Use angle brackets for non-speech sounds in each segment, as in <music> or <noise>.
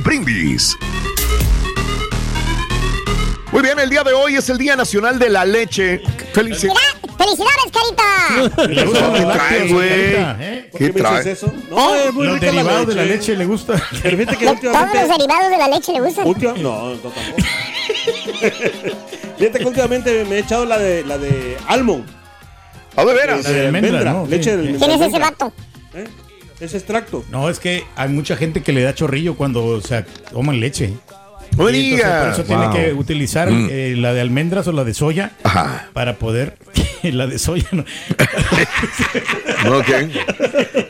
Brindis. Muy bien, el día de hoy es el Día Nacional de la Leche. Felicidades. ¡Felicidades, Carita! ¿Qué traes, güey? ¿Eh? ¿Por ¿Qué qué me dices traes? eso? No, es muy Los rica la derivados de la leche. le gusta. Pero fíjate que Todos últimamente... los derivados de la leche le gustan. Última- no, no tampoco. <laughs> Fíjate que últimamente me he echado la de la de almond. ¿A de veras? La de almendra, ¿no? leche Sí. de ¿Quién es ese vato? ¿Eh? Ese extracto. No, es que hay mucha gente que le da chorrillo cuando o sea, toman leche. Entonces, por eso tiene que utilizar Mm. eh, la de almendras o la de soya Ajá. para poder. La de soya no. <laughs> Ok.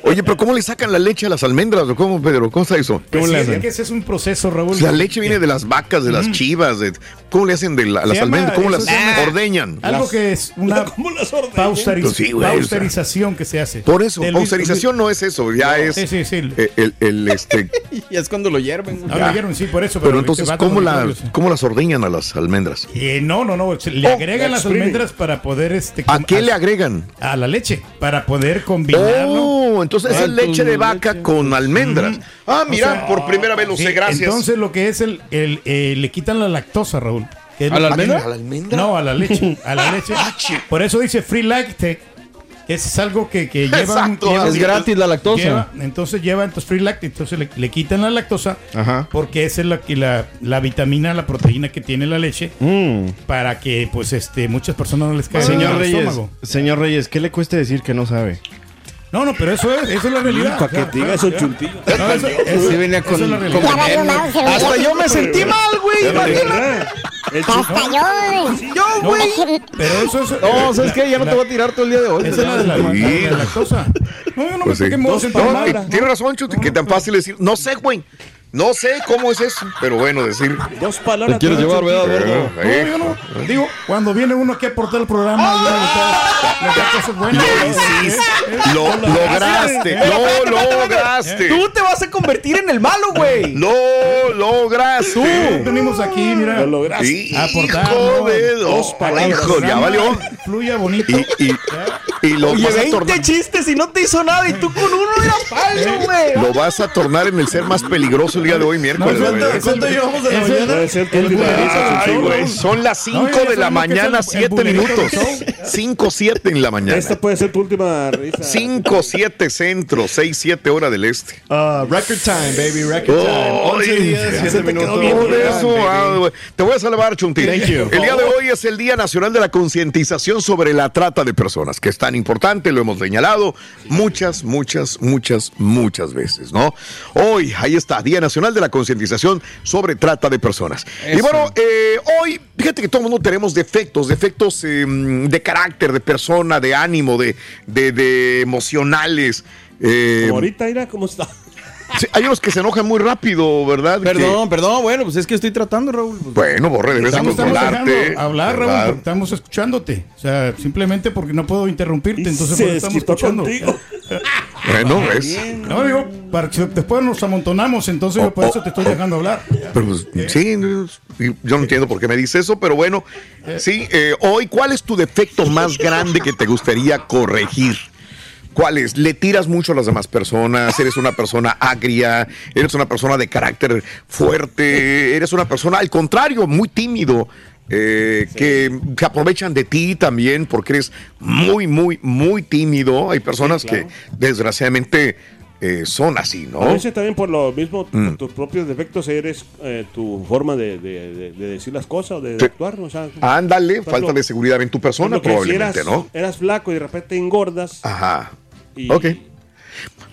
Oye, pero ¿cómo le sacan la leche a las almendras? ¿O ¿Cómo, Pedro? ¿Cómo está eso? Pues ¿Cómo sí, le es hacen? que ese es un proceso, Raúl. La leche viene de las vacas, de las chivas. De... ¿Cómo le hacen de la- las llama- almendras? ¿Cómo las ordeñan? Algo que es una <laughs> ¿Cómo las ordeñan? paustariz- sí, güey, o sea. pausterización que se hace. Por eso, pausterización no es eso, ya es Sí, sí, sí. eh, el, el, este. <laughs> Y es cuando lo hierven. No, le dieron, sí, por eso. Pero este entonces, ¿cómo, la, lo. ¿cómo las ordeñan a las almendras? Eh, no, no, no. Le Oh, agregan la las almendras para poder este ¿A qué le agregan? a la leche para poder combinarlo. Oh, entonces Ah, es leche de vaca leche. con almendras. Ah, mira, O sea, por primera vez lo Sí, sé, gracias. Entonces lo que es el, el eh, le quitan la lactosa, Raúl. ¿A la almendra? No, a la leche. A la <laughs> leche. Por eso dice free lactate. Es algo que, que <laughs> lleva, Exacto, Es gratis la lactosa. lleva- entonces lleva entonces free lactate, entonces le, le quitan la lactosa Ajá. porque esa es la, la, la vitamina, la proteína que tiene la leche Mm. para que pues este muchas personas no les caiga en el Reyes, estómago. señor Reyes, ¿qué le cuesta decir que no sabe? No, no, pero eso es, eso es la realidad. Para que te diga eso chuntillo. No, eso, eso- Sí venía con- es Hasta yo me sentí mal, güey. imagínate. Hasta yo. Yo, güey. Pero eso es. No, ¿sabes qué? Ya no te voy a tirar todo el día de hoy. Esa es la de la, lactosa. No, yo no Pues me modo sentir No, mal. y Tienes razón, Chuti, que tan fácil decir. No sé, güey. No sé cómo es eso, pero bueno, decir. Dos palabras. Te quieres llevar. ¿verdad, gordo? Eh, No, yo no. Digo, cuando viene uno aquí a aportar el programa, da- le da cosas buenas. Lo lograste, lo lograste. Tú te vas a convertir en el malo, güey. Lo lograste. Venimos aquí, mira. Lo lograste. Hijo a aportar, Dos palabras. Hijo, ya valió. Fluya bonito. Y, y, y lo Oye, vas a 20 tornar. chistes y no te hizo nada. Y tú con uno era palo, güey. Lo vas a tornar en el ser más peligroso el día de hoy, miércoles. No. ¿cuánto- ¿Cuánto llevamos de la mañana? Puede ser tu el última bullying. risa, Ay, güey, son las 5 No, ya de la mañana, el- el 7 bulerito minutos. del show. 5, 7 en la mañana. Esta puede ser tu última risa. 5, 7 centro, 6, 7 hora del este. Ah, record time, baby, record time. Oh, 11 ay, días, ya 7 se te minutos. eso, time, ah, te voy a salvar, Chunti. Thank you. El día de hoy es el Día Nacional de la Concientización sobre la Trata de Personas, que es tan tan importante, lo hemos señalado muchas, muchas, muchas, muchas veces, ¿no? Hoy, ahí está, Día Nacional de la Concientización sobre Trata de Personas. Y Eso. bueno, eh, hoy, fíjate que todo el mundo tenemos defectos, defectos eh, de carácter, de persona, de ánimo, de, de, de emocionales. eh, ahorita, mira cómo está. Sí, hay unos que se enojan muy rápido, ¿verdad? Perdón, perdón, bueno, pues es que estoy tratando, Raúl. pues. Bueno, Borre, debes de Estamos, estamos hablar, Raúl, ¿verdad? porque estamos escuchándote. O sea, simplemente porque no puedo interrumpirte, Y entonces se por eso estamos escuchando. contigo. <laughs> Bueno, ¿ves? No, digo, para que después nos amontonamos, entonces yo por Oh, eso te estoy oh, dejando hablar. Pero, pues, sí, yo no entiendo por qué me dice eso, pero bueno, sí, eh, hoy, ¿cuál es tu defecto más grande que te gustaría corregir? ¿Cuál es? ¿Le tiras mucho a las demás personas? ¿Eres una persona agria? ¿Eres una persona de carácter fuerte? ¿Eres una persona, al contrario, muy tímido? eh, que se aprovechan de ti también porque eres muy, muy, muy tímido. Hay personas que desgraciadamente eh, son así, ¿no? A veces también por lo mismo, Mm. por tus propios defectos, eres eh, tu forma de, de- de- de decir las cosas, de, de Sí. actuar. O sea, Ándale, falta de seguridad en tu persona, que si probablemente, eras, ¿no? Eras flaco y de repente engordas. Ajá. Y- Ok.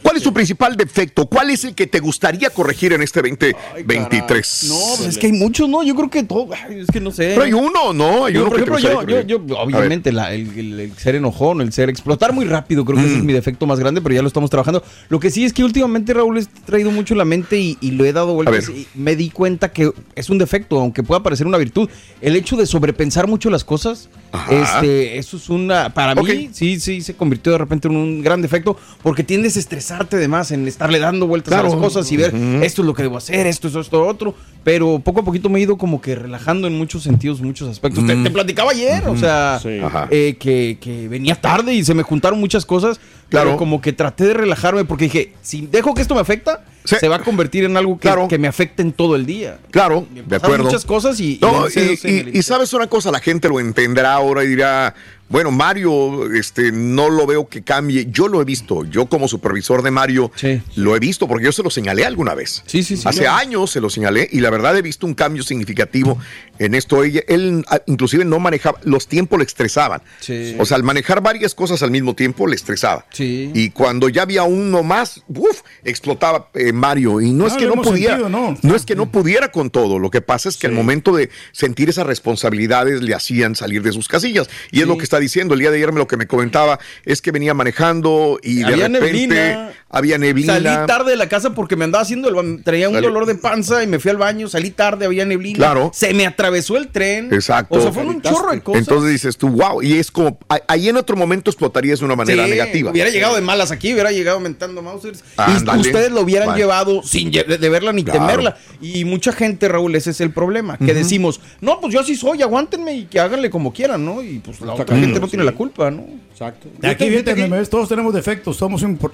¿Cuál es tu principal defecto? ¿Cuál es el que te gustaría corregir en este 2023? No, pues es que hay muchos, ¿no? Yo creo que todo, es que no sé. Pero hay uno, ¿no? Hay Yo, uno por que te ejemplo, yo, gustaría yo, corregir. yo, ver. obviamente, la- el, el- el ser enojón, el ser explotar muy rápido, creo que ese es Mm. mi defecto más grande, pero ya lo estamos trabajando. Lo que sí es que últimamente, Raúl, he traído mucho la mente y, y lo he dado vueltas ver. y me di cuenta que es un defecto, aunque pueda parecer una virtud. El hecho de sobrepensar mucho las cosas, Ajá. este, eso es una, para Ok. mí, sí, sí, se convirtió de repente en un gran defecto, porque tiendes estresarte de más, en estarle dando vueltas a las cosas y ver esto es lo que debo hacer, esto es esto, otro. Pero poco a poquito me he ido como que relajando en muchos sentidos, muchos aspectos. Te, Mm. te platicaba ayer, o sea, Sí. Eh, que, que venía tarde y se me juntaron muchas cosas. Claro. Pero como que traté de relajarme porque dije, si dejo que esto me afecta, Sí. se va a convertir en algo que, Claro. que me afecte en todo el día. Claro, Me de acuerdo. muchas cosas y, No, y sabes una cosa, la gente lo entenderá ahora y dirá, bueno, Mario, este, no lo veo que cambie. Yo lo he visto, yo como supervisor de Mario, Sí. lo he visto porque yo se lo señalé alguna vez. Sí, sí, sí. Hace años se lo señalé y la verdad he visto un cambio significativo en esto. Ella- Él, ah, inclusive no manejaba, los tiempos le estresaban. Sí. O sea, al manejar varias cosas al mismo tiempo le estresaba. Sí. Y cuando ya había uno más, ¡uf! explotaba eh, Mario. Y no, es que no pudiera, sentido, ¿no? no es que no pudiera con todo. Lo que pasa es que al momento de sentir esas responsabilidades le hacían salir de sus casillas. Y es lo que está diciendo. El día de ayer me lo que me comentaba es que venía manejando y de Había repente neblina. Había neblina. Salí tarde de la casa porque me andaba haciendo, el, traía un dolor de panza y me fui al baño, salí tarde, había neblina. Claro. Se me atravesó el tren. Exacto. O sea, fueron un chorro de cosas. Entonces dices tú, wow. Y es como, ahí en otro momento explotarías de una manera Sí, negativa. Hubiera llegado de malas aquí, hubiera llegado mentando Mausers. y ustedes lo hubieran llevado sin de verla ni Claro. temerla. Y mucha gente, Raúl, ese es el problema. Que decimos, no, pues yo así soy, aguántenme y que háganle como quieran, ¿no? Y pues la otra gente no tiene la culpa, ¿no? Exacto. Aquí, Fíjate fíjate, que- me ves, todos tenemos defectos, somos imper-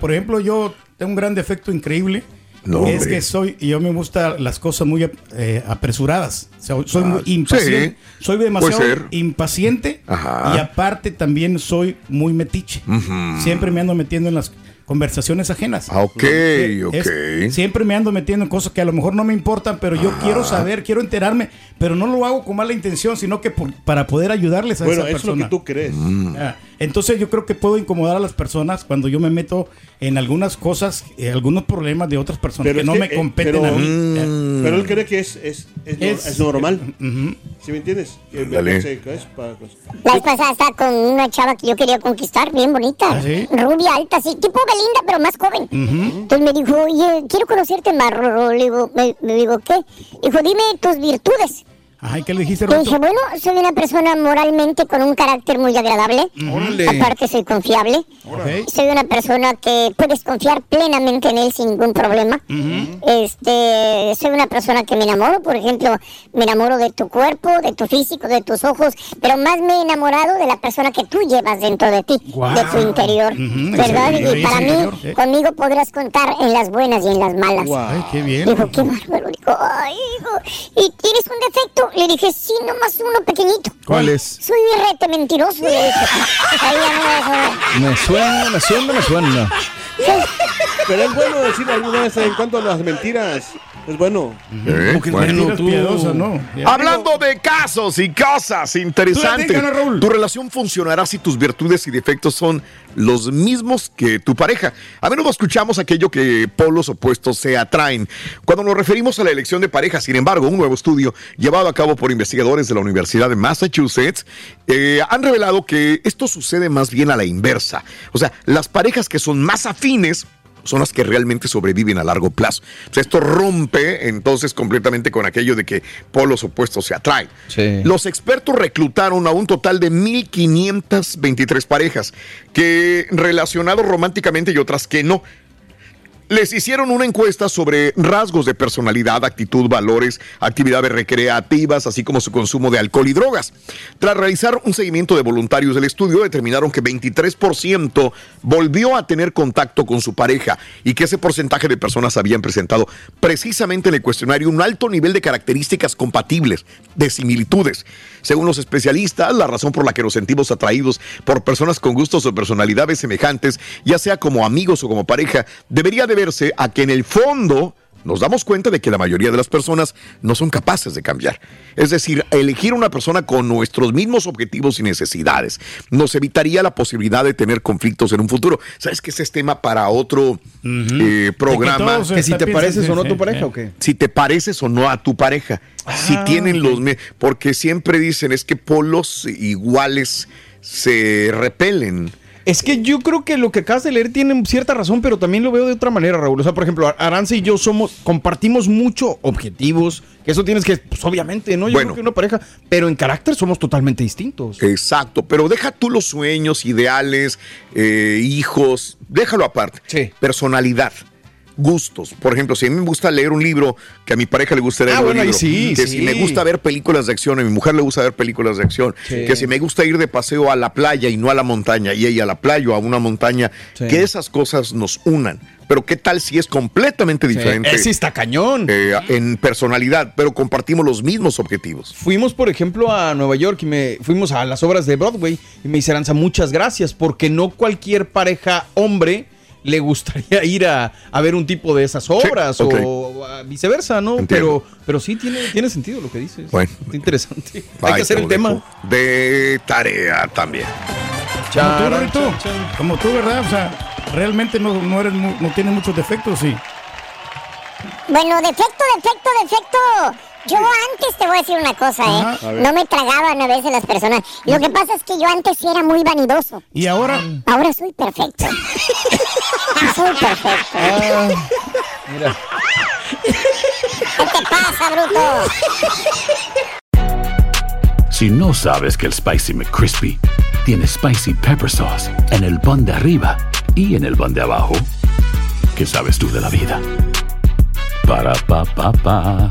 Por ejemplo, yo tengo un gran defecto increíble. No, es que soy, yo me gustan las cosas muy eh, apresuradas. O sea, soy Ah, muy impaciente. sí, soy demasiado impaciente. Ajá. Y aparte también soy muy metiche. Ujú. Siempre me ando metiendo en las conversaciones ajenas. Ah, ok, Es- ok. siempre me ando metiendo en cosas que a lo mejor no me importan, pero yo quiero saber, quiero enterarme, pero no lo hago con mala intención, sino que por- para poder ayudarles a Bueno, esa eso es lo persona. que tú crees. Ah, Entonces yo creo que puedo incomodar a las personas cuando yo me meto en algunas cosas, eh, algunos problemas de otras personas Pero que no que, me eh, competen pero- a mí. Mm. Eh, Pero él cree que es, es, es, Es- es normal. Ujú. ¿Sí me entiendes? Que Dale. pues, La vez pasada estaba con una chava que yo quería conquistar, bien bonita. ¿Ah, sí? Rubia, alta, sí, tipo Belinda, pero más joven. Entonces me dijo, oye, quiero conocerte más, Rorro. Le digo, me, me digo, ¿qué? Dijo, dime tus virtudes. Ajá, ¿y qué le dijiste, Roberto? dije, bueno, soy una persona moralmente con un carácter muy agradable. Órale. Aparte, soy confiable. Ok. Soy una persona que puedes confiar plenamente en él sin ningún problema. Este, soy una persona que me enamoro, por ejemplo, me enamoro de tu cuerpo, de tu físico, de tus ojos, pero más me he enamorado de la persona que tú llevas dentro de ti, Guau. de tu interior, Ujú, ¿verdad? Y para mí, sí. conmigo podrás contar en las buenas y en las malas. Ay, qué bien. Dijo, qué bárbaro. Dijo, ay, hijo, ¿y tienes un defecto? Le dije, sí, nomás uno pequeñito. ¿Cuál es? Soy rete mentiroso, le dije. Ahí ya no me. Me suena, me suena, me suena. Pero es bueno decir alguna vez en cuanto a las mentiras. Es bueno. ¿Eh? Bueno. Mentiras piadosas, ¿no? Hablando de casos y cosas interesantes, tu relación funcionará si tus virtudes y defectos son los mismos que tu pareja. A menudo escuchamos aquello que polos opuestos se atraen. Cuando nos referimos a la elección de pareja, sin embargo, un nuevo estudio llevado a cabo por investigadores de la Universidad de Massachusetts eh, han revelado que esto sucede más bien a la inversa. O sea, las parejas que son más afines son las que realmente sobreviven a largo plazo. O sea, esto rompe entonces completamente con aquello de que polos opuestos se atraen. Sí. Los expertos reclutaron a un total de 1.523 parejas que relacionados románticamente y otras que no. Les hicieron una encuesta sobre rasgos de personalidad, actitud, valores, actividades recreativas, así como su consumo de alcohol y drogas. Tras realizar un seguimiento de voluntarios del estudio, determinaron que 23% volvió a tener contacto con su pareja y que ese porcentaje de personas habían presentado precisamente en el cuestionario un alto nivel de características compatibles, de similitudes. Según los especialistas, la razón por la que nos sentimos atraídos por personas con gustos o personalidades semejantes, ya sea como amigos o como pareja, debería deberse a que en el fondo nos damos cuenta de que la mayoría de las personas no son capaces de cambiar. Es decir, elegir una persona con nuestros mismos objetivos y necesidades nos evitaría la posibilidad de tener conflictos en un futuro. ¿Sabes que ese es tema para otro eh, programa? Que si te pareces o no a tu pareja o qué. si te pareces o no a tu pareja. si Ah, tienen los... me- Porque siempre dicen es que polos iguales se repelen. Es que yo creo que lo que acabas de leer tiene cierta razón, pero también lo veo de otra manera, Raúl. O sea, por ejemplo, Aranza y yo somos, compartimos mucho objetivos, que eso tienes que, pues obviamente, ¿no? Yo Bueno. creo que una pareja, pero en carácter somos totalmente distintos. Exacto, pero deja tú los sueños, ideales, eh, hijos, déjalo aparte. Sí. Personalidad. Gustos. Por ejemplo, si a mí me gusta leer un libro, que a mi pareja le gusta leer Ah, un bueno, libro, sí, que sí. si me gusta ver películas de acción, a mi mujer le gusta ver películas de acción, Sí. que si me gusta ir de paseo a la playa y no a la montaña, y ella a la playa o a una montaña, Sí. que esas cosas nos unan. Pero qué tal si es completamente diferente Ese está cañón. eh, en personalidad, pero compartimos los mismos objetivos? Fuimos, por ejemplo, a Nueva York y me fuimos a las obras de Broadway y me dice muchas gracias, porque no cualquier pareja hombre le gustaría ir a, a ver un tipo de esas obras o a viceversa, ¿no? Entiendo. Pero, pero sí tiene, tiene sentido lo que dices. Bueno. Está interesante. Hay que hacer el tema. De tarea también. Como tú, Charan, chan, chan. Como tú, ¿verdad? O sea, realmente no, no, eres, no tienes muchos defectos, sí. Bueno, defecto, defecto, defecto. Yo antes te voy a decir una cosa, Ajá, ¿eh? No me tragaban a veces las personas. Lo que pasa es que yo antes sí era muy vanidoso. Y ahora, Ahora soy perfecto. <laughs> soy perfecto. Ah, mira. ¿Qué te pasa, bruto? Si no sabes que el Spicy McCrispy tiene Spicy Pepper Sauce en el pan de arriba y en el pan de abajo, ¿qué sabes tú de la vida? Para, pa, pa, pa.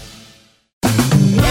En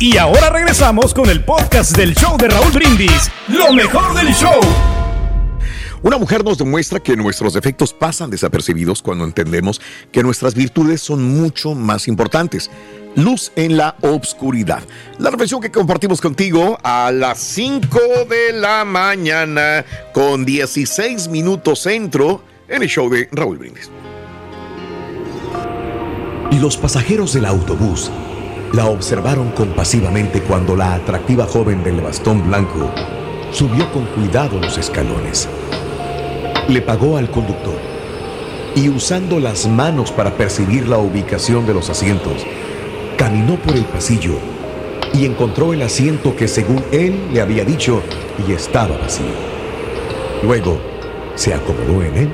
Y ahora regresamos con el podcast del show de Raúl Brindis. Lo mejor del show. Una mujer nos demuestra que nuestros defectos pasan desapercibidos cuando entendemos que nuestras virtudes son mucho más importantes. Luz en la obscuridad. La reflexión que compartimos contigo a las 5 de la mañana con 16 minutos centro en el show de Raúl Brindis. Los pasajeros del autobús la observaron compasivamente cuando la atractiva joven del bastón blanco subió con cuidado los escalones. Le pagó al conductor y usando las manos para percibir la ubicación de los asientos, caminó por el pasillo y encontró el asiento que según él le había dicho y estaba vacío. Luego se acomodó en él,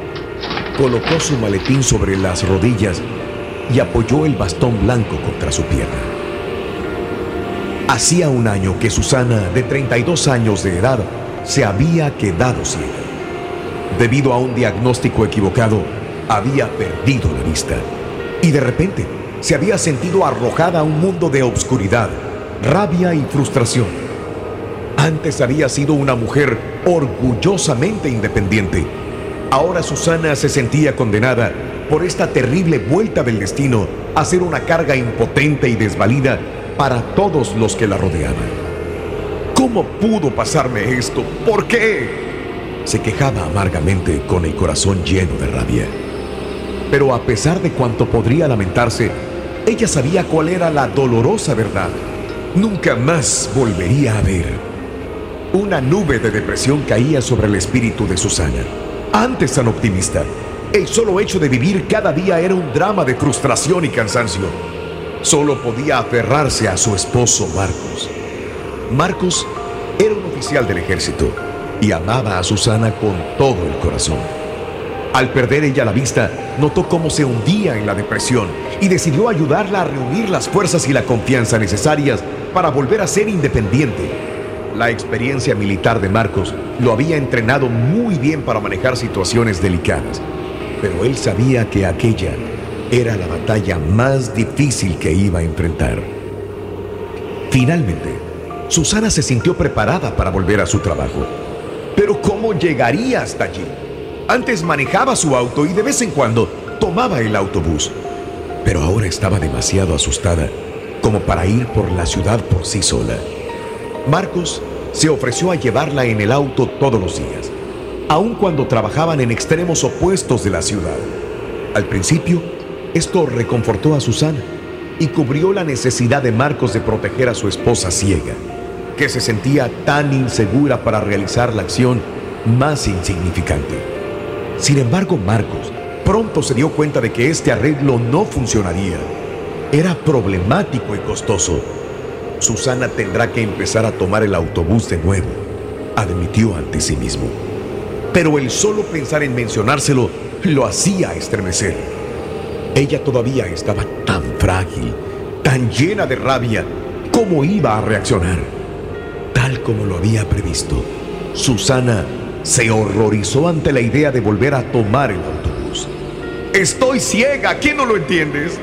colocó su maletín sobre las rodillas y apoyó el bastón blanco contra su pierna. Hacía un año que Susana, de 32 años de edad, se había quedado ciega. Debido a un diagnóstico equivocado, había perdido la vista y de repente se había sentido arrojada a un mundo de obscuridad, rabia y frustración. Antes había sido una mujer orgullosamente independiente. Ahora Susana se sentía condenada por esta terrible vuelta del destino a ser una carga impotente y desvalida para todos los que la rodeaban. ¿Cómo pudo pasarme esto? ¿Por qué? Se quejaba amargamente con el corazón lleno de rabia. Pero a pesar de cuanto podría lamentarse, ella sabía cuál era la dolorosa verdad. Nunca más volvería a ver. Una nube de depresión caía sobre el espíritu de Susana. Antes tan optimista, el solo hecho de vivir cada día era un drama de frustración y cansancio. Solo podía aferrarse a su esposo Marcos. Marcos era un oficial del ejército y amaba a Susana con todo el corazón. Al perder ella la vista, notó cómo se hundía en la depresión y decidió ayudarla a reunir las fuerzas y la confianza necesarias para volver a ser independiente. La experiencia militar de Marcos lo había entrenado muy bien para manejar situaciones delicadas, pero él sabía que aquella era la batalla más difícil que iba a enfrentar. Finalmente, Susana se sintió preparada para volver a su trabajo. Pero ¿cómo llegaría hasta allí? Antes manejaba su auto y de vez en cuando tomaba el autobús. Pero ahora estaba demasiado asustada como para ir por la ciudad por sí sola. Marcos se ofreció a llevarla en el auto todos los días, aun cuando trabajaban en extremos opuestos de la ciudad. Al principio, esto reconfortó a Susana y cubrió la necesidad de Marcos de proteger a su esposa ciega, que se sentía tan insegura para realizar la acción más insignificante. Sin embargo, Marcos pronto se dio cuenta de que este arreglo no funcionaría. Era problemático y costoso. Susana tendrá que empezar a tomar el autobús de nuevo, admitió ante sí mismo. Pero el solo pensar en mencionárselo lo hacía estremecer. Ella todavía estaba tan frágil, tan llena de rabia. ¿Cómo iba a reaccionar? Tal como lo había previsto, Susana se horrorizó ante la idea de volver a tomar el autobús. Estoy ciega, ¿quién no lo entiendes?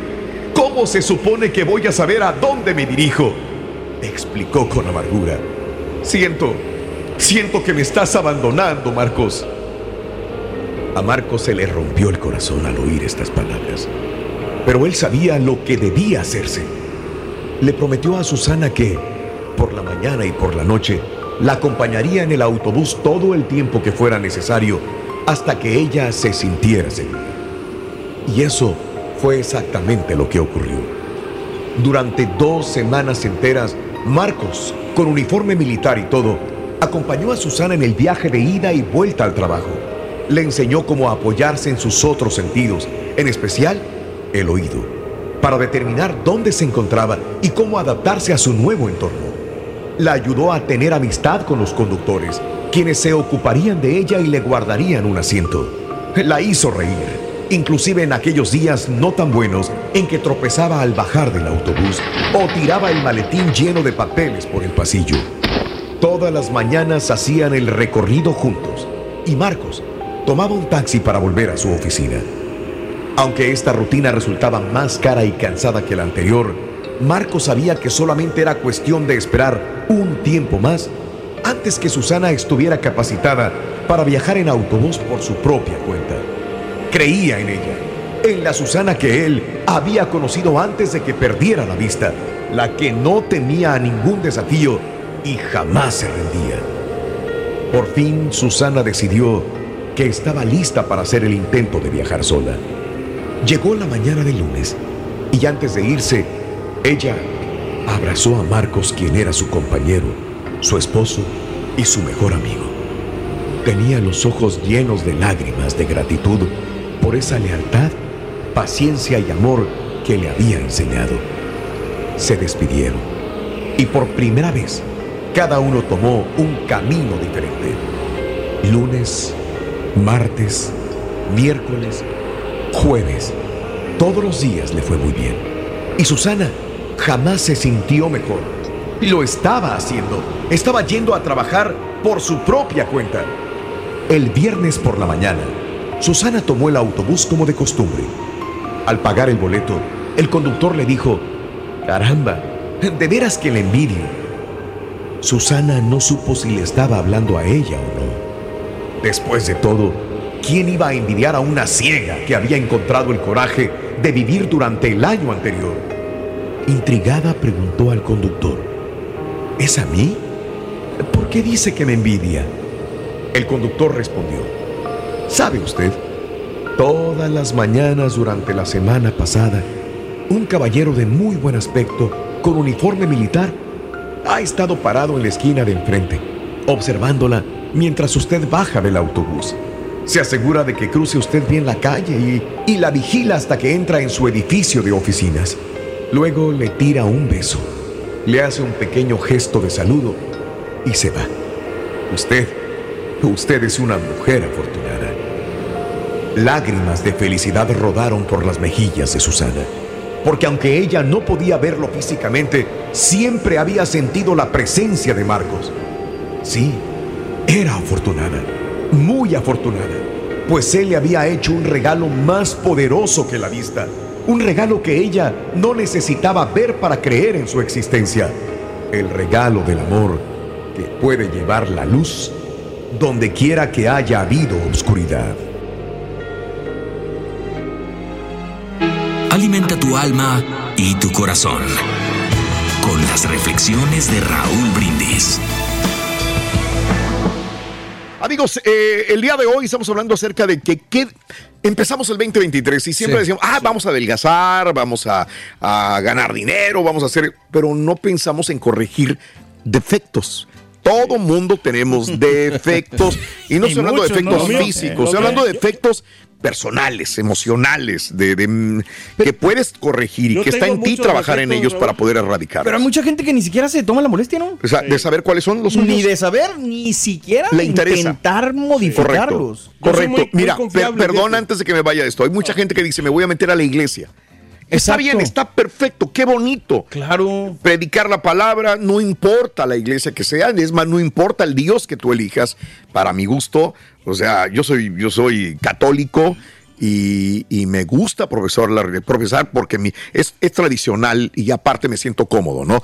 ¿Cómo se supone que voy a saber a dónde me dirijo? Explicó con amargura. Siento, siento que me estás abandonando, Marcos. A Marcos se le rompió el corazón al oír estas palabras, pero él sabía lo que debía hacerse. Le prometió a Susana que, por la mañana y por la noche, la acompañaría en el autobús todo el tiempo que fuera necesario hasta que ella se sintiera segura. Y eso fue exactamente lo que ocurrió. Durante dos semanas enteras, Marcos, con uniforme militar y todo, acompañó a Susana en el viaje de ida y vuelta al trabajo. Le enseñó cómo apoyarse en sus otros sentidos, en especial el oído, para determinar dónde se encontraba y cómo adaptarse a su nuevo entorno. La ayudó a tener amistad con los conductores, quienes se ocuparían de ella y le guardarían un asiento. La hizo reír, inclusive en aquellos días no tan buenos en que tropezaba al bajar del autobús o tiraba el maletín lleno de papeles por el pasillo. Todas las mañanas hacían el recorrido juntos y Marcos tomaba un taxi para volver a su oficina. Aunque esta rutina resultaba más cara y cansada que la anterior, Marcos sabía que solamente era cuestión de esperar un tiempo más antes que Susana estuviera capacitada para viajar en autobús por su propia cuenta. Creía en ella, en la Susana que él había conocido antes de que perdiera la vista, la que no temía a ningún desafío y jamás se rendía. Por fin Susana decidió que estaba lista para hacer el intento de viajar sola. Llegó la mañana del lunes y antes de irse, ella abrazó a Marcos, quien era su compañero, su esposo y su mejor amigo. Tenía los ojos llenos de lágrimas de gratitud por esa lealtad, paciencia y amor que le había enseñado. Se despidieron y por primera vez cada uno tomó un camino diferente. Lunes, martes, miércoles, jueves. Todos los días le fue muy bien. Y Susana jamás se sintió mejor. Y lo estaba haciendo. Estaba yendo a trabajar por su propia cuenta. El viernes por la mañana, Susana tomó el autobús como de costumbre. Al pagar el boleto, el conductor le dijo, caramba, de veras que le envidio. Susana no supo si le estaba hablando a ella o no. Después de todo, ¿quién iba a envidiar a una ciega que había encontrado el coraje de vivir durante el año anterior? Intrigada preguntó al conductor, ¿es a mí? ¿Por qué dice que me envidia? El conductor respondió, ¿sabe usted? Todas las mañanas durante la semana pasada, un caballero de muy buen aspecto, con uniforme militar, ha estado parado en la esquina de enfrente, observándola mientras usted baja del autobús. Se asegura de que cruce usted bien la calle y, la vigila hasta que entra en su edificio de oficinas. Luego le tira un beso, le hace un pequeño gesto de saludo y se va. Usted, usted es una mujer afortunada. Lágrimas de felicidad rodaron por las mejillas de Susana, porque aunque ella no podía verlo físicamente, siempre había sentido la presencia de Marcos. Sí, era afortunada, muy afortunada, pues él le había hecho un regalo más poderoso que la vista, un regalo que ella no necesitaba ver para creer en su existencia, el regalo del amor que puede llevar la luz donde quiera que haya habido oscuridad. Alimenta tu alma y tu corazón con las reflexiones de Raúl Brindis. Amigos, eh, el día de hoy estamos hablando acerca de que, que empezamos el 2023 y siempre Sí. decimos, ah, vamos a adelgazar, vamos a, a ganar dinero, vamos a hacer, pero no pensamos en corregir defectos. Todo mundo tenemos <laughs> defectos y no Y estoy hablando de muchos, efectos ¿no? físicos, Eh, estoy hablando de ok. Personales, emocionales, de, de, mm, que puedes corregir y que está en ti trabajar en ellos para poder erradicarlos. Pero hay mucha gente que ni siquiera se toma la molestia, ¿no? O sea, de saber cuáles son los Ni suyos. de saber, ni siquiera Le interesa. intentar Correcto. modificarlos. Correcto. Mira, per- perdón antes de que me vaya esto. Hay mucha gente que dice, me voy a meter a la iglesia. Está bien, está perfecto, qué bonito. Claro. Predicar la palabra, no importa la iglesia que sea, es más, no importa el Dios que tú elijas, para mi gusto. O sea, yo soy, yo soy católico y, y me gusta profesor, la- profesar porque mi, es, es tradicional y aparte me siento cómodo, ¿no?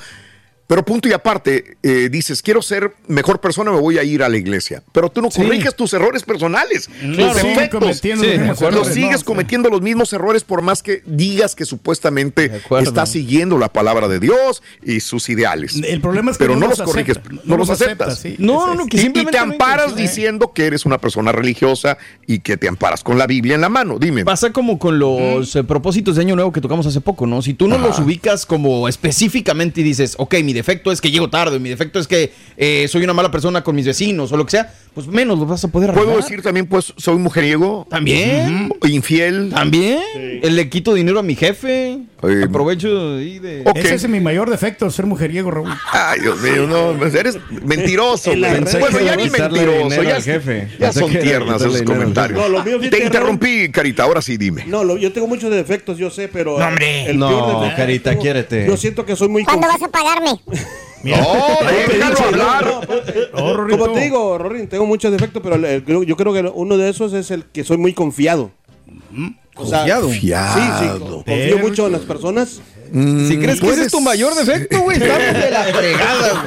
Pero punto y aparte, eh, dices, quiero ser mejor persona, me voy a ir a la iglesia. Pero tú no Sí. corriges tus errores personales, Claro, tus defectos. cometiendo los Sí, Los sigues ¿no? cometiendo los mismos errores por más que digas que supuestamente estás siguiendo la palabra de Dios y sus ideales. El problema es que pero no no, los los corriges, acepta, no, no los los acepta, aceptas. sí. No, no, no, que Y- y, te amparas intenciones. diciendo que eres una persona religiosa y que te amparas con la Biblia en la mano. Dime. Pasa como con los eh, propósitos de Año Nuevo que tocamos hace poco, ¿no? Si tú no Ajá. los ubicas como específicamente y dices, ok, mi defecto es que llego tarde, mi defecto es que eh, soy una mala persona con mis vecinos o lo que sea, pues menos lo vas a poder ¿Puedo arreglar. decir también, pues, soy mujeriego? También. Ujú. Infiel. También. Eh, Le quito dinero a mi jefe. Aprovecho ahí de... Ese es mi mayor defecto, ser mujeriego, Raúl. Ay, Dios mío, no, pues eres mentiroso. Bueno, ya ni mentiroso. dinero Ya, jefe. ya son tiernas esos comentarios. No, lo mío sí Te te interrumpí, Carita, ahora sí dime. No, lo- yo tengo muchos defectos, yo sé, pero. No, hombre. el No, peor defecto- Carita, tengo- quiérete. Yo siento que soy muy. ¿Cuándo vas a pagarme? <laughs> No, <laughs> déjalo hablar. Como te digo, Rorín, tengo muchos defectos, pero el- el- creo- yo creo que uno de esos es el que soy muy confiado. O sea, ¿Confiado? Sí, sí, confío mucho en las personas. Si crees que ese es tu mayor defecto, güey, <laughs> estamos de la fregada,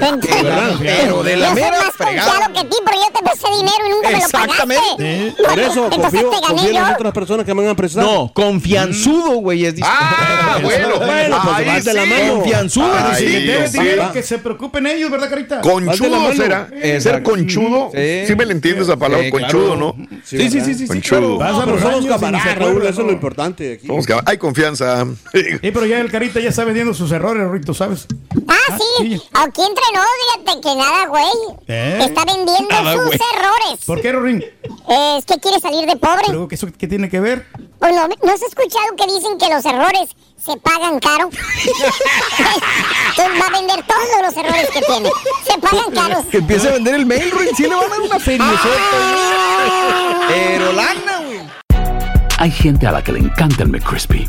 güey. Pero de la mera más fregada. que ti, porque yo te presté dinero y nunca me lo Exactamente. Por eso confío, en las otras personas que me han prestado. No, confianzudo, güey, es distinto. Ah, <laughs> bueno. Bueno, pues Ahí vas de la mano. Confianzudo. Que se preocupen ellos, ¿verdad, Carita? Conchudo será. Ser conchudo. Sí. Sí me le entiendes la palabra Sí, conchudo, claro. ¿no? Sí, sí, sí, sí, sí, Conchudo. pero somos camaradas, Raúl, eso es lo importante aquí. Hay confianza. Sí, pero ya el Carita ahorita ya está vendiendo sus errores, Rorrito, ¿sabes? Ah, sí. Aquí entre nos, fíjate que nada, güey. ¿Eh? Está vendiendo Nada, sus güey. errores. ¿Por qué, Rorín? Es que quiere salir de pobre. ¿Pero qué, eso qué tiene que ver? Pues no, ¿no has escuchado que dicen que los errores se pagan caro? <laughs> Entonces va a vender todos los errores que tiene. Se pagan caros. Que empiece a vender el mail, Ruin. Sí le van a dar una feria. Pero lana, güey. Hay gente a la que le encanta el McCrispy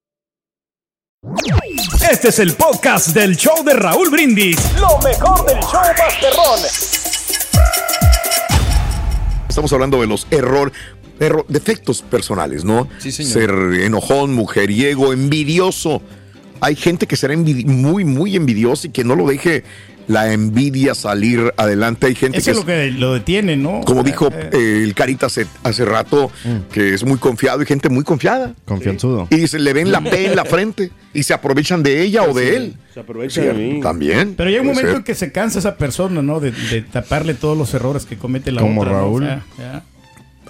Este es el podcast del show de Raúl Brindis. Lo mejor del show Masterrón. Estamos hablando de los error, erro- defectos personales, ¿no? Sí, señor. Ser enojón, mujeriego, envidioso. Hay gente que será envidi- muy, muy envidiosa y que no lo deje la envidia salir adelante. Hay gente Eso que es lo que lo detiene, ¿no? como Eh, dijo eh, eh, el Carita hace, hace rato, que es muy confiado y gente muy confiada. Confianzudo. Y se le ven la P en la <laughs> frente y se aprovechan de ella o de él. Se aprovecha de mí. También. Pero hay un momento ser. en que se cansa esa persona, ¿no? De, de taparle todos los errores que comete la Como otra. ¿no? Raúl. O sea, ya.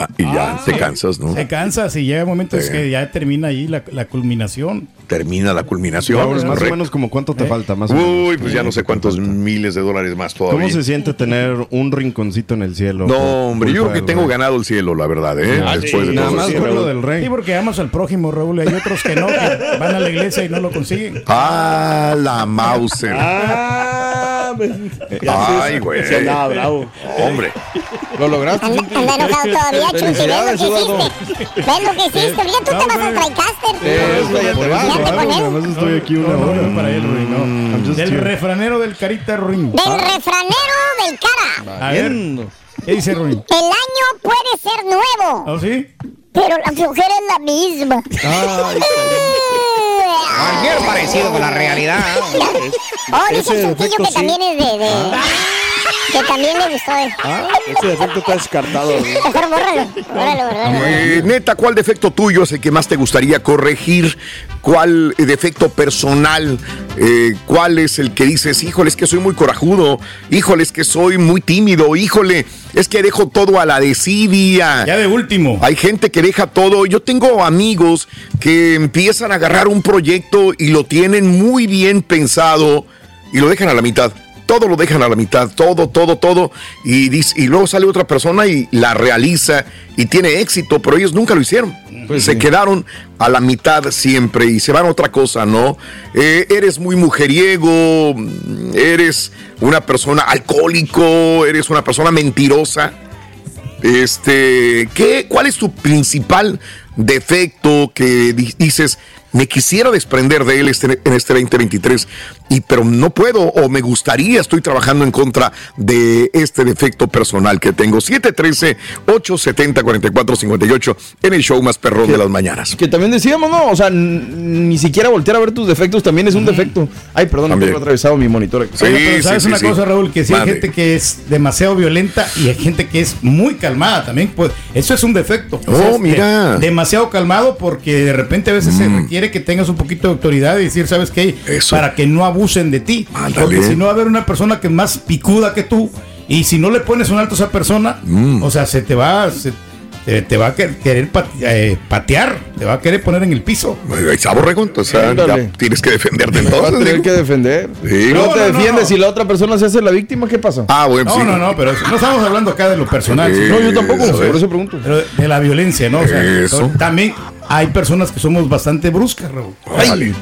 Ah, y ya te cansas, ¿no? Se cansa, si llega momentos Sí. que ya termina ahí la, la culminación. Termina la culminación. Más o menos como cuánto te Eh. falta, más o menos. Uy, pues ya no sé cuántos miles de dólares más todavía. ¿Cómo se siente tener un rinconcito en el cielo? No, hombre, yo creo que tengo rey? ganado el cielo, la verdad, ¿eh? Ah, Después sí, de nada todo más por lo del rey. Sí, porque amas al prójimo, Raúl, y hay otros que no, que van a la iglesia y no lo consiguen. <laughs> Ah, la Mauser. Ah, me- Ay, güey. Se andaba bravo. Hombre. Lo lograste. Anda, anda enojado todavía, Chucky. ¿Ves lo que hiciste? ¿Ves lo que hiciste? Mira, tú te vas al TriCaster. Eso, ya te. Además estoy aquí una hora. para él, Ruin, no. Just Del refranero del Carita Ruin. Del refranero del cara. A ver, ¿qué dice Ruin? El año puede ser nuevo, ¿Oh, sí? pero la flojera es la misma. <laughs> Cualquier parecido con la realidad. <laughs> Oh, dice Ese el defecto que sí. también es de... de- Que también le gustó. eh. Ah, ese defecto está descartado. Mejor bórralo, bórralo, bórralo. Eh, neta, ¿cuál defecto tuyo es el que más te gustaría corregir? ¿Cuál eh, defecto personal? Eh, ¿Cuál es el que dices, híjole, es que soy muy corajudo? Híjole, es que soy muy tímido. Híjole, es que dejo todo a la desidia. Ya de último. Hay gente que deja todo. Yo tengo amigos que empiezan a agarrar un proyecto y lo tienen muy bien pensado y lo dejan a la mitad. Todo lo dejan a la mitad, todo, todo, todo. Y, dice- y luego sale otra persona y la realiza y tiene éxito, pero ellos nunca lo hicieron. se quedaron a la mitad siempre y se van a otra cosa, ¿no? Eh, eres muy mujeriego, eres una persona alcohólico, eres una persona mentirosa. Este, ¿qué, ¿cuál es tu principal defecto que di- dices, me quisiera desprender de él este- en este 2023, y, pero no puedo o me gustaría, estoy trabajando en contra de este defecto personal que tengo? 713-870-4458 en el show más perrón de las mañanas. Que también decíamos, ¿no? O sea, ni siquiera voltear a ver tus defectos también es un defecto. Ay, perdón, También. tengo atravesado mi monitor. aquí. Oiga, pero ¿sabes sí, una sí. cosa, Raúl? Que sí hay gente que es demasiado violenta y hay gente que es muy calmada también. Pues eso es un defecto. Oh, es, eh, mira. demasiado calmado porque de repente a veces se requiere que tengas un poquito de autoridad y decir, ¿sabes qué? Mm. Eso. Para que no abusen de ti. Ándale. Porque si no va a haber una persona que es más picuda que tú y si no le pones un alto a esa persona, Mm. o sea, se te va... se- te, te va a quer- querer eh, patear, te va a querer poner en el piso. Está borrego, entonces ah, tienes que defenderte <laughs> a entonces. tener que defender. Sí. no, No, te no, defiendes no. y la otra persona se hace la víctima, ¿qué pasa? Ah, bueno, No, sí. no, no, pero eso- no estamos hablando acá de lo personal, Sí, No, yo tampoco, eso por es. eso pregunto. pero de, de la violencia, ¿no? O sea, Eso. también hay personas que somos bastante bruscas, Raúl. Bueno,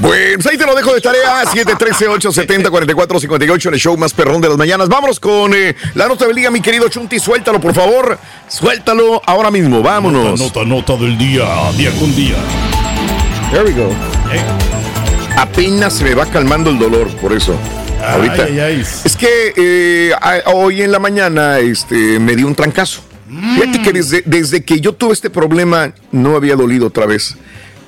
pues ahí te lo dejo de tarea. 713-870-4458 en el show más perrón de las mañanas. Vámonos con eh, la nota del día, mi querido Chunti. Suéltalo, por favor. Suéltalo ahora mismo. Vámonos. Nota, nota del día, día con día. There we go. Apenas se me va calmando el dolor, por eso. Ahorita. Ay, ay, ay. Es que eh, hoy en la mañana este, me dio un trancazo. Fíjate que desde, desde que yo tuve este problema no había dolido otra vez.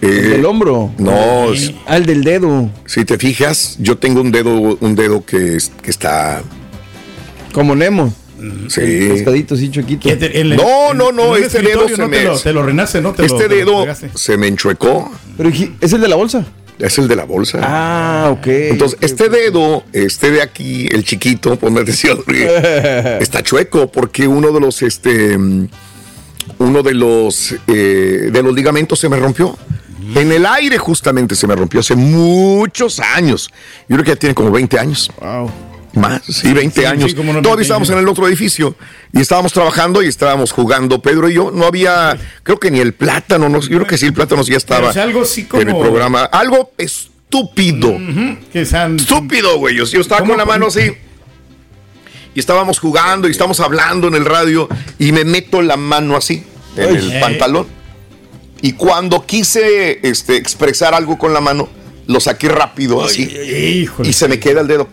Eh, El del hombro. No, Al del dedo. si te fijas, yo tengo un dedo, un dedo que, es- que está. Como Nemo. Sí. Pescadito así chiquito. ¿Qué te- en el- No, no, no, este dedo se no me. Te lo, te lo renace, ¿no? Te lo- este te lo dedo se me enchuecó. Pero ¿y- es el de la bolsa. Es el de la bolsa. Ah, ok. Entonces, este dedo, este de aquí, el chiquito, <laughs> ponme atención, <laughs> está chueco porque uno de los, este, mm, uno de los, eh, de los ligamentos se me rompió. En el aire justamente se me rompió hace muchos años. Yo creo que ya tiene como 20 años. Wow. Más, sí, 20 Sí, años. sí, como no, Todavía 20 estábamos en el otro edificio y estábamos trabajando y estábamos jugando, Pedro y yo. No había, creo que ni el plátano, no, yo creo que sí, el plátano sí ya estaba Pero es algo así en el programa. Algo estúpido. Que sean- Estúpido, güey. Yo, yo estaba ¿Cómo con la mano así. Y estábamos jugando y estábamos hablando en el radio y me meto la mano así en el Eh. pantalón. Y cuando quise este, expresar algo con la mano, lo saqué rápido así. Híjole. Y se me queda el dedo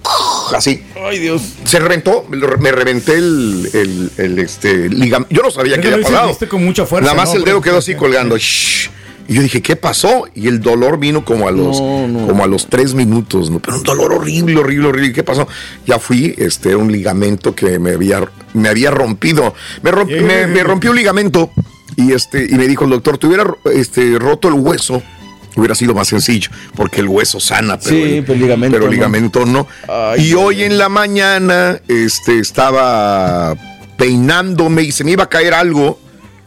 así. Ay, Dios. Se reventó, me, reventé el, el, el, este, ligamento. Yo no sabía que había pasado. con mucha fuerza, Nada más ¿no? el dedo quedó así colgando. Shh. Y yo dije, ¿qué pasó? Y el dolor vino como a los, No, no. como a los tres minutos, ¿no? Pero un dolor horrible, horrible, horrible. ¿Qué pasó? Ya fui, este, era un ligamento que me había, me había rompido. Me, romp- me, me rompió un ligamento y este, y me dijo el doctor, te hubiera este, roto el hueso. Hubiera sido más sencillo, porque el hueso sana, pero, Sí, el, pero el ligamento pero el no. ligamento no. Ay, y hoy en la mañana este, estaba peinándome y se me iba a caer algo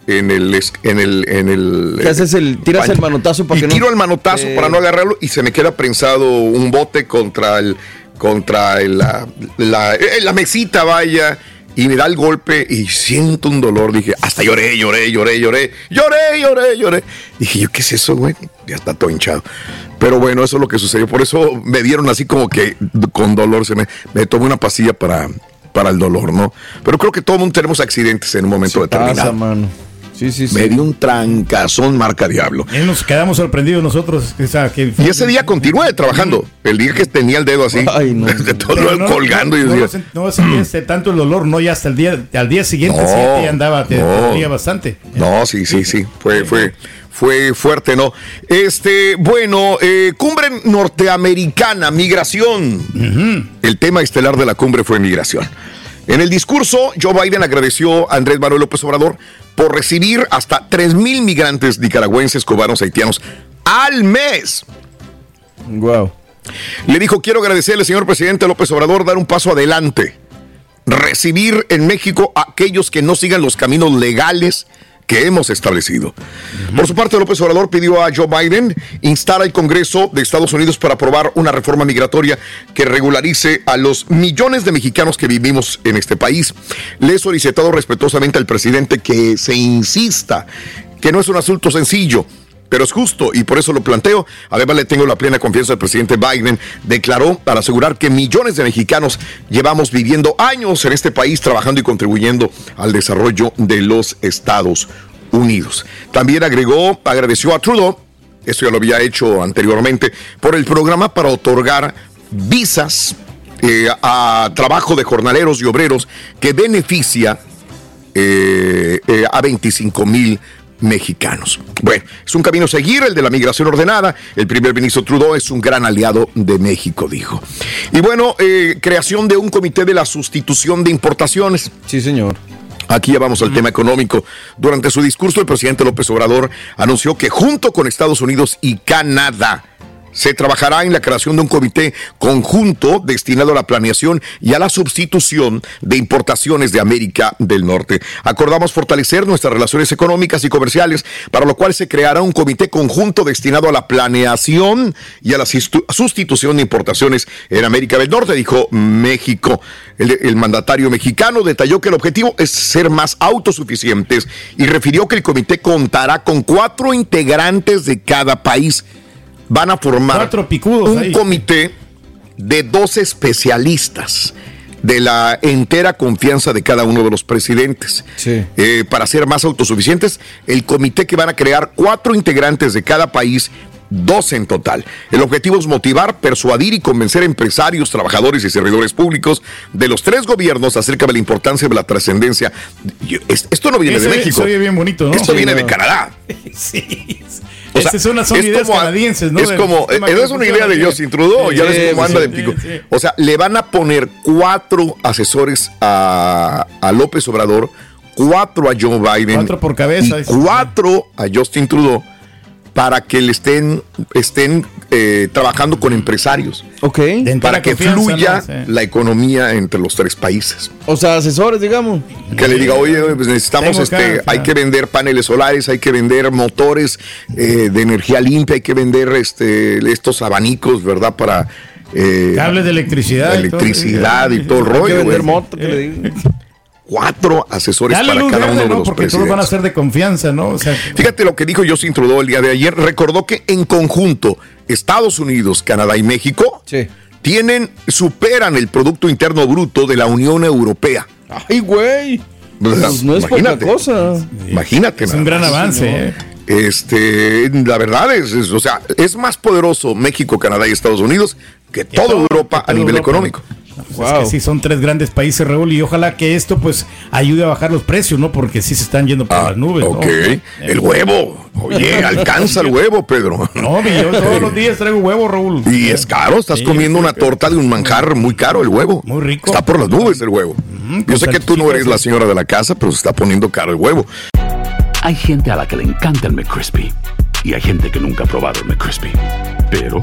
en el en el en el ¿Qué haces? El, tiras el manotazo para y que no. tiro el manotazo Eh. para no agarrarlo y se me queda prensado un bote contra el contra el- la, la, eh, la mesita vaya y me da el golpe y siento un dolor. Dije hasta lloré lloré lloré lloré lloré lloré lloré. Dije yo qué es eso güey ya está todo hinchado pero bueno eso es lo que sucedió. Por eso me dieron así como que con dolor se me me tomé una pastilla para para el dolor no pero creo que todo el mundo tenemos accidentes en un momento determinado Pasa, mano. Sí, sí, sí. me dio un trancazón marca diablo. Y nos quedamos sorprendidos nosotros. o sea, que- Y ese día continué trabajando. El día que tenía el dedo así, Ay, no. <laughs> de todo no- colgando. y decía, no, no sentiste tanto el dolor, no ya hasta el día, al día siguiente No, sí, ya andaba, te, dolía bastante. No, sí, sí, sí. Fue, fue, fue fuerte, ¿no? Este, bueno, eh, cumbre norteamericana, migración. El tema estelar de la cumbre fue migración. En el discurso, Joe Biden agradeció a Andrés Manuel López Obrador por recibir hasta 3 mil migrantes nicaragüenses, cubanos, haitianos al mes. Wow. Le dijo, quiero agradecerle, señor presidente López Obrador, dar un paso adelante. Recibir en México a aquellos que no sigan los caminos legales que hemos establecido. Por su parte, López Obrador pidió a Joe Biden instar al Congreso de Estados Unidos para aprobar una reforma migratoria que regularice a los millones de mexicanos que vivimos en este país. Le he solicitado respetuosamente al presidente que se insista que no es un asunto sencillo, pero es justo y por eso lo planteo. Además, le tengo la plena confianza del presidente Biden. Declaró para asegurar que millones de mexicanos llevamos viviendo años en este país, trabajando y contribuyendo al desarrollo de los Estados Unidos. También agregó, agradeció a Trudeau, esto ya lo había hecho anteriormente, por el programa para otorgar visas eh, a trabajo de jornaleros y obreros que beneficia eh, eh, a 25 mil mexicanos. Bueno, es un camino a seguir, el de la migración ordenada. El primer ministro Trudeau es un gran aliado de México, dijo. Y bueno, eh, creación de un comité de la sustitución de importaciones. Sí, señor. Aquí ya vamos al tema económico. Durante su discurso, el presidente López Obrador anunció que junto con Estados Unidos y Canadá Se trabajará en la creación de un comité conjunto destinado a la planeación y a la sustitución de importaciones de América del Norte. Acordamos fortalecer nuestras relaciones económicas y comerciales, para lo cual se creará un comité conjunto destinado a la planeación y a la sustitución de importaciones en América del Norte, dijo México. El mandatario mexicano detalló que el objetivo es ser más autosuficientes y refirió que el comité contará con cuatro integrantes de cada país. Van a formar un ahí. comité de dos especialistas de la entera confianza de cada uno de los presidentes. Eh, para ser más autosuficientes, el comité que van a crear cuatro integrantes de cada país, dos en total. El objetivo es motivar, persuadir y convencer a empresarios, trabajadores y servidores públicos de los tres gobiernos acerca de la importancia de la trascendencia. Esto no viene Ese de México. bien bonito, ¿no? Esto Sí, viene no. de Canadá. <laughs> sí. O sea, Esas son es ideas como a- canadienses, ¿no? Es como, que es una idea de. Justin Trudeau, ya ves cómo anda sí, de pico. sí. O sea, le van a poner cuatro asesores a, a López Obrador, cuatro a Joe Biden. Cuatro por cabeza, y cuatro a Justin Trudeau para que le estén, estén eh, trabajando con empresarios. Ok. Para que fluya ¿no? Sí. la economía entre los tres países. O sea, asesores, digamos. Que le diga, oye, pues necesitamos, este, hay que vender paneles solares, hay que vender motores eh, de energía limpia, hay que vender este, estos abanicos, ¿verdad? Para eh, Cables de electricidad. y todo. electricidad y todo el Hay que rollo. vender moto, que le digan. <laughs> Cuatro asesores Dale para luz cada verde, uno de ¿no? los Porque todos van a ser de confianza, ¿no? O sea, Fíjate lo que dijo Justin Trudeau el día de ayer. Recordó que en conjunto Estados Unidos, Canadá y México tienen, superan el Producto Interno Bruto de la Unión Europea. Ay, güey. Pues no es poca cosa. Imagínate. Es nada un gran más. avance. ¿eh? Este, la verdad es, es, o sea, es más poderoso México, Canadá y Estados Unidos que toda Europa a nivel Europa. económico. Pues Es que sí, son tres grandes países, Raúl, y ojalá que esto pues ayude a bajar los precios, ¿no? Porque sí se están yendo por las nubes, ¿no? Ok, el huevo. Oye, <laughs> alcanza el huevo, Pedro. No, yo todos los días traigo huevo, Raúl. Y es caro, estás Sí, comiendo sí, una torta de un manjar muy caro el huevo. Muy rico. Está por las nubes el huevo. Yo sé que tú no eres la señora de la casa, pero se está poniendo caro el huevo. Hay gente a la que le encanta el McCrispy y hay gente que nunca ha probado el McCrispy. Pero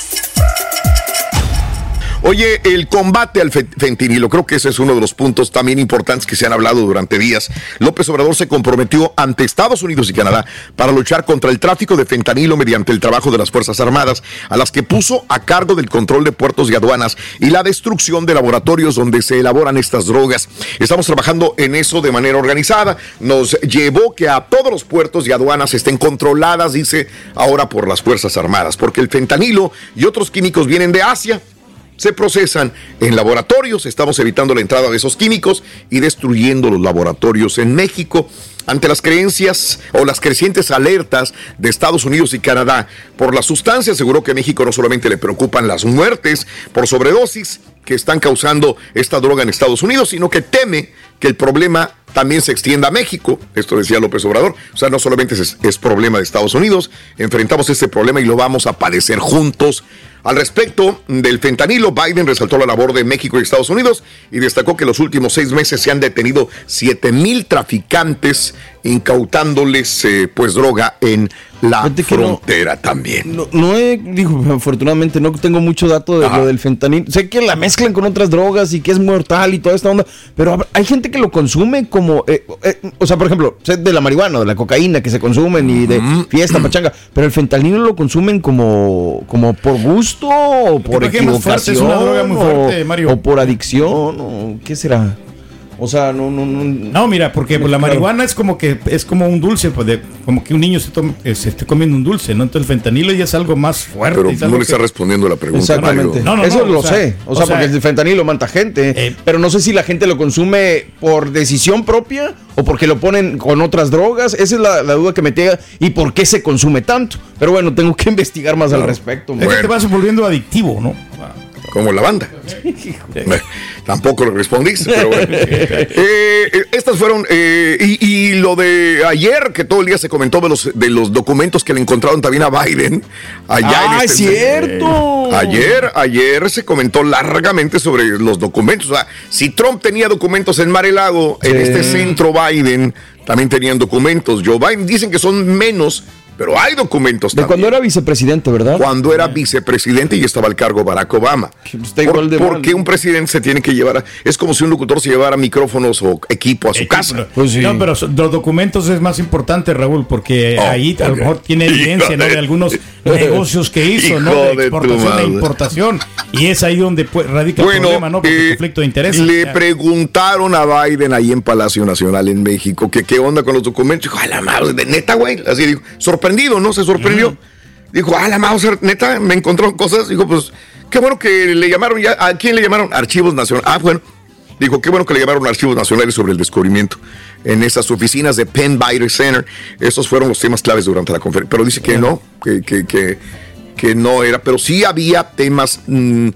Oye, el combate al fe- fentanilo, creo que ese es uno de los puntos también importantes que se han hablado durante días. López Obrador se comprometió ante Estados Unidos y Canadá para luchar contra el tráfico de fentanilo mediante el trabajo de las Fuerzas Armadas, a las que puso a cargo del control de puertos y aduanas y la destrucción de laboratorios donde se elaboran estas drogas. Estamos trabajando en eso de manera organizada. Nos llevó que a todos los puertos y aduanas estén controladas, dice ahora por las Fuerzas Armadas, porque el fentanilo y otros químicos vienen de Asia se procesan en laboratorios. Estamos evitando la entrada de esos químicos y destruyendo los laboratorios en México. Ante las creencias o las crecientes alertas de Estados Unidos y Canadá por la sustancia, aseguró que a México no solamente le preocupan las muertes por sobredosis que están causando esta droga en Estados Unidos, sino que teme que el problema también se extienda a México. Esto decía López Obrador. O sea, no solamente es, es problema de Estados Unidos, enfrentamos este problema y lo vamos a padecer juntos. Al respecto del fentanilo, Biden resaltó la labor de México y Estados Unidos y destacó que en los últimos seis meses se han detenido 7 mil traficantes incautándoles eh, pues droga en la frontera también. No, no he, digo, afortunadamente no tengo mucho dato de lo del fentanil. Sé que la mezclan con otras drogas y que es mortal y toda esta onda, pero hay gente que lo consume como, eh, eh, o sea, por ejemplo, sé de la marihuana, de la cocaína que se consumen y de fiesta, pachanga, pero el fentanil lo consumen como, como por gusto o por más fuerte, equivocación es una droga muy fuerte, o- Mario. o por adicción o qué será. O sea, no, no, no. No, mira, porque pues, la marihuana es como que es como un dulce, pues, de- como que un niño se, toma- eh, se esté comiendo un dulce, ¿no? Entonces el fentanilo ya es algo más fuerte. Pero no le está que- respondiendo la pregunta. Exactamente. No, no, Eso no, lo o sea, sé. O, o sea, sea, porque el fentanilo mata gente. pero no sé si la gente lo consume por decisión propia o porque lo ponen con otras drogas. Esa es la, la duda que me queda. ¿Y por qué se consume tanto? Pero bueno, tengo que <laughs> investigar más al respecto. Es que te vas volviendo adictivo, ¿no? Como la banda. <laughs> Tampoco lo respondiste, pero bueno. <laughs> Eh, eh, estas fueron. eh, y, y lo de ayer, que todo el día se comentó de los, de los documentos que le encontraron también a Biden. Allá ¡Ah, en este- cierto! Ayer, ayer se comentó largamente sobre los documentos. O sea, si Trump tenía documentos en Mar Lago, en este centro Biden también tenían documentos. Joe Biden dicen que son menos, pero hay documentos De también. cuando era vicepresidente, ¿verdad? Cuando era vicepresidente y estaba al cargo Barack Obama. está igual de ¿por mal. qué un presidente se tiene que llevar? a- es como si un locutor se llevara micrófonos o equipo a su casa. Pues No, pero los documentos es más importante, Raúl, porque Oh, ahí a lo mejor tiene evidencia ¿no? de- algunos <laughs> negocios que hizo, ¿no? De exportación e importación. Y es ahí donde radica Bueno, el problema, ¿no? Porque eh, conflicto de intereses. Le preguntaron a Biden ahí en Palacio Nacional en México que qué onda con los documentos. Dijo, a la madre, de neta, güey. Así dijo, sorprendido, ¿no? Se sorprendió. Dijo, a la Mauser, neta, me encontró cosas. Dijo, pues, qué bueno que le llamaron ya. ¿A quién le llamaron? Archivos Nacionales. Ah, bueno. Dijo, qué bueno que le llamaron Archivos Nacionales sobre el descubrimiento en esas oficinas de Penn Biden Center. Esos fueron los temas claves durante la conferencia. Pero dice que no, que, que, que, que no era. Pero sí había temas, mm,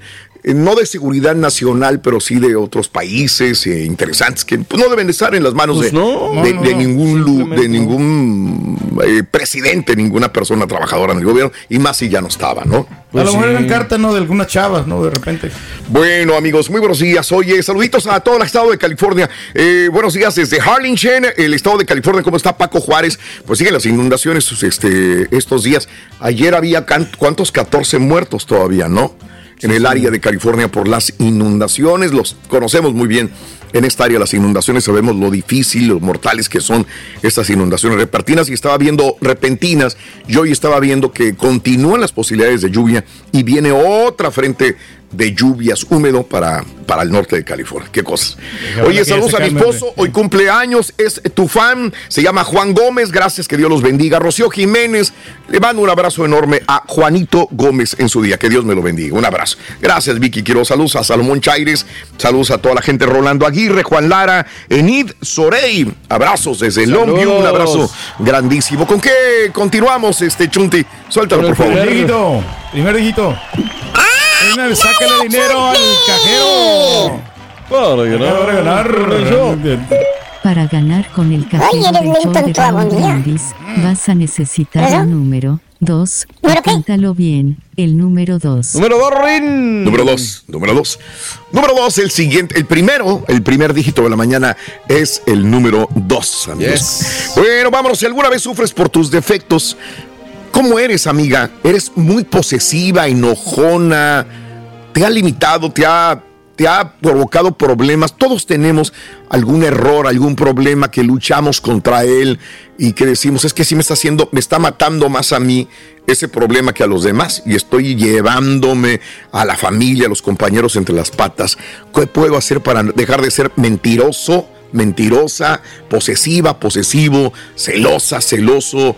no de seguridad nacional, pero sí de otros países eh, interesantes que pues, no deben de estar en las manos Pues de, no, de, no, de no, ningún, de ningún eh, presidente, ninguna persona trabajadora en el gobierno. Y más si ya no estaba, ¿no? a lo mejor eran cartas, ¿no? De algunas chavas, ¿no? De repente. Bueno, amigos, muy buenos días. Oye, saluditos a todo el estado de California. Eh, buenos días desde Harlingen, el estado de California. ¿Cómo está Paco Juárez? Pues siguen las inundaciones este, estos días. Ayer había, ¿cuántos? 14 muertos todavía, ¿no? En el área de California por las inundaciones. Los conocemos muy bien en esta área, las inundaciones. Sabemos lo difícil, lo mortales que son estas inundaciones repentinas. Y estaba viendo repentinas. Yo hoy estaba viendo que continúan las posibilidades de lluvia y viene otra frente de lluvias húmedo para, para el norte de California. Qué cosas. Ojalá Oye, saludos a mi esposo. Hoy cumpleaños. Es tu fan. Se llama Juan Gómez. Gracias. Que Dios los bendiga. Rocío Jiménez. Le mando un abrazo enorme a Juanito Gómez en su día. Que Dios me lo bendiga. Un abrazo. Gracias, Vicky. Quiero saludos a Salomón Chaires. Saludos a toda la gente. Rolando Aguirre, Juan Lara, Enid Sorey. Abrazos desde Longview. Un abrazo grandísimo. ¿Con qué continuamos, este Chunti? Suéltalo, por favor. Primer dígito. Primer dígito. Primer, sácale dinero al cajero. Para ganar. Para ganar con el café Ay, eres del show de Raúl. Brindis, vas a necesitar ¿Eso? el número 2. ¿Número qué? Apúntalo bien, el número 2. Número 2, Rin. Número dos, número dos. Número dos, el siguiente, el primero, el primer dígito de la mañana es el número dos, amigos. Yes. Bueno, vámonos, si alguna vez sufres por tus defectos, ¿cómo eres, amiga? ¿Eres muy posesiva, enojona? ¿Te ha limitado, te ha, te ha provocado problemas? Todos tenemos algún error, algún problema que luchamos contra él y que decimos, es que sí me está haciendo, me está matando más a mí ese problema que a los demás y estoy llevándome a la familia, a los compañeros entre las patas. ¿Qué puedo hacer para dejar de ser mentiroso, mentirosa, posesiva, posesivo, celosa, celoso?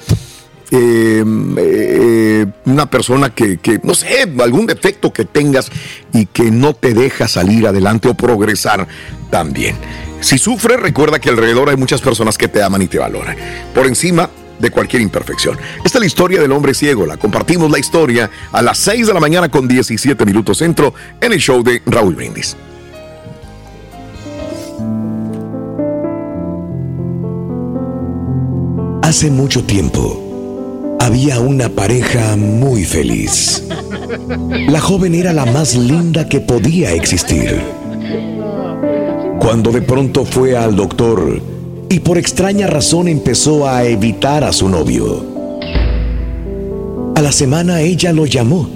Eh, eh, una persona que, que, no sé, algún defecto que tengas y que no te deja salir adelante o progresar también. Si sufres, recuerda que alrededor hay muchas personas que te aman y te valoran. Por encima de cualquier imperfección. Esta es la historia del hombre ciego. La compartimos la historia a las 6 de la mañana con 17 minutos centro en el show de Raúl Brindis. Hace mucho tiempo había una pareja muy feliz. La joven era la más linda que podía existir. Cuando de pronto fue al doctor y por extraña razón empezó a evitar a su novio. A la semana ella lo llamó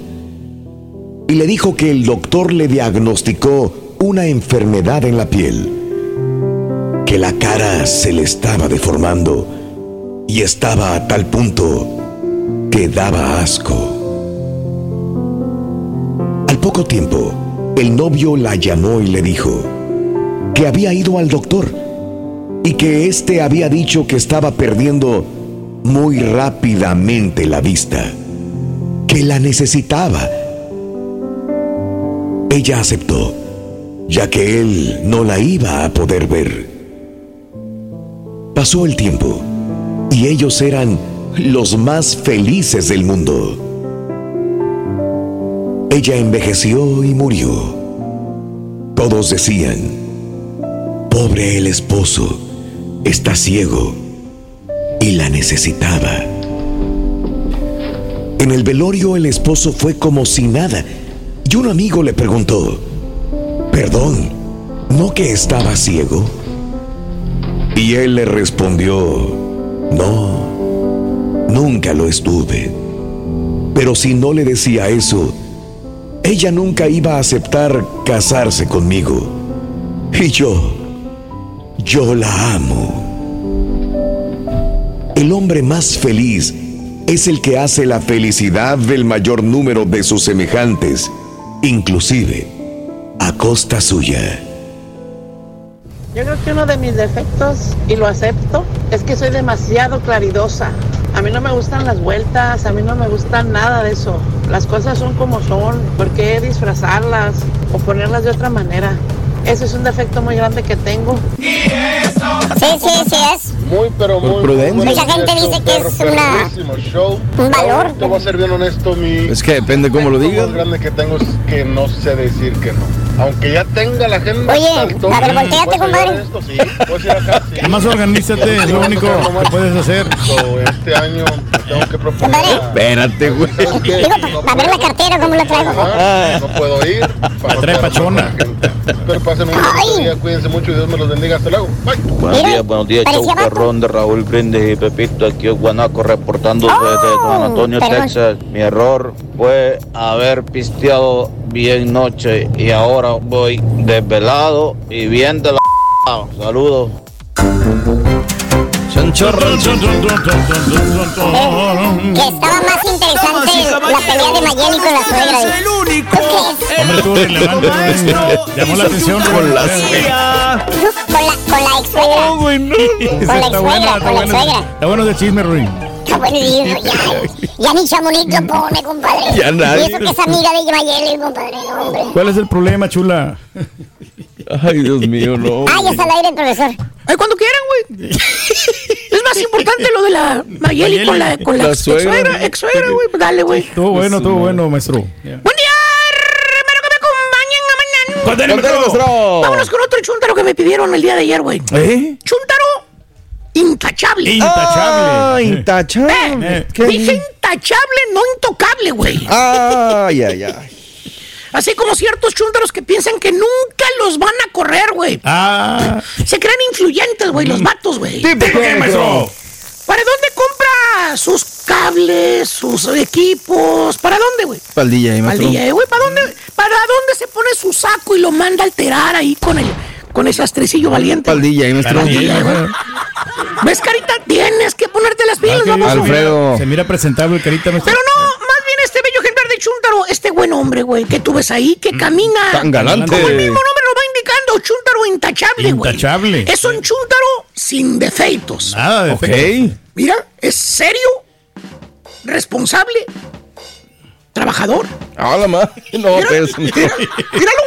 y le dijo que el doctor le diagnosticó una enfermedad en la piel, que la cara se le estaba deformando y estaba a tal punto que daba asco. Al poco tiempo, el novio la llamó y le dijo que había ido al doctor y que éste había dicho que estaba perdiendo muy rápidamente la vista, que la necesitaba. Ella aceptó, ya que él no la iba a poder ver. Pasó el tiempo y ellos eran los más felices del mundo. Ella envejeció y murió. Todos decían, pobre el esposo, está ciego y la necesitaba. En el velorio el esposo fue como si nada y un amigo le preguntó, perdón, ¿no que estaba ciego? Y él le respondió, no, nunca lo estuve. Pero si no le decía eso, ella nunca iba a aceptar casarse conmigo. Y yo, yo la amo. El hombre más feliz es el que hace la felicidad del mayor número de sus semejantes, inclusive a costa suya. Yo creo que uno de mis defectos, y lo acepto, es que soy demasiado claridosa. A mí no me gustan las vueltas, a mí no me gusta nada de eso. Las cosas son como son, ¿por qué disfrazarlas o ponerlas de otra manera? Ese es un defecto muy grande que tengo. Sí, sí, sí es. Muy, pero Por muy. prudencia. muy Mucha gente dice que es una- show. un valor. Te voy a ser bien honesto, mi. Es que depende cómo lo defecto digas. más grande que tengo es que no sé decir que no. Aunque ya tenga la agenda. Oye, a ver, volteate, ¿puedes compadre. esto? Sí, puedes ir acá, sí. Nada más organízate, es lo único que puedes hacer. So, este año tengo que proponer. a- Espérate, güey. Digo, para ver la cartera, ¿cómo la traigo? No puedo ir. <laughs> Para trae pachona. Espero pasen un bonito día. Cuídense mucho y Dios me los bendiga. Hasta luego. Bye. Buenos días, buenos días, perrón de Raúl Brindis y Pepito aquí en Guanaco reportando desde San Antonio, perdón. Texas. Mi error fue haber pisteado bien noche y ahora voy desvelado y bien de la Saludos. Que estaba más interesante la pelea de Mayeli con la suegra. el único. Hombre, estuvo relevante. <laughs> Llamó la atención. Con la Con la, con la ex suegra. Oh. Con la buena, suegra, con la buena. suegra. Está bueno de chisme, Ruin. Está bueno, y ya, ya ni Chamonix lo pone, compadre. Ya nadie. Y eso que es amiga de Mayeli, compadre, no, hombre. ¿Cuál es el problema, chula? Ay, Dios mío, no. Ya está al aire, profesor. Ay, cuando quieran, güey. Es más importante lo de la Mayeli con la, con la, La suegra. suegra, ex suegra, güey. Pues dale, güey. Estuvo bueno, estuvo bueno, maestro. Buen día, hermano, que me acompañen a mañana. maestro. Vámonos con otro chúntaro que me pidieron el día de ayer, güey. ¿Eh? Chúntaro intachable. Intachable. Ah, intachable. Eh, ¿Qué? Dije intachable, no intocable, güey. Ay, ay, ay. Así como ciertos chúntaros que piensan que nunca los van a correr, güey. Ah. Se creen influyentes, güey, los vatos, güey. ¿Tipo qué, maestro? ¿Para dónde compra sus cables, sus equipos? ¿Para dónde, güey? Paldilla ahí, maestro. Paldilla, eh, güey, ¿para dónde, ¿para dónde se pone su saco y lo manda a alterar ahí con el con ese astrecillo valiente? Paldilla. Paldilla, güey. ¿Ves, carita? Tienes que ponerte las pilas, Ah, vamos. Alfredo. Se mira presentable el carita. Pero no, más bien este bello ejemplar de Chuntaro, este buen hombre, güey, que tú ves ahí, que camina. Tan galante. Como el mismo nombre lo va indicando, Chuntaro intachable, güey. Intachable. Es un Chuntaro sin defeitos. Nada de Ok. efecto. Mira, es serio, responsable, trabajador. Ah, la madre. No, no. mira, <laughs> míralo.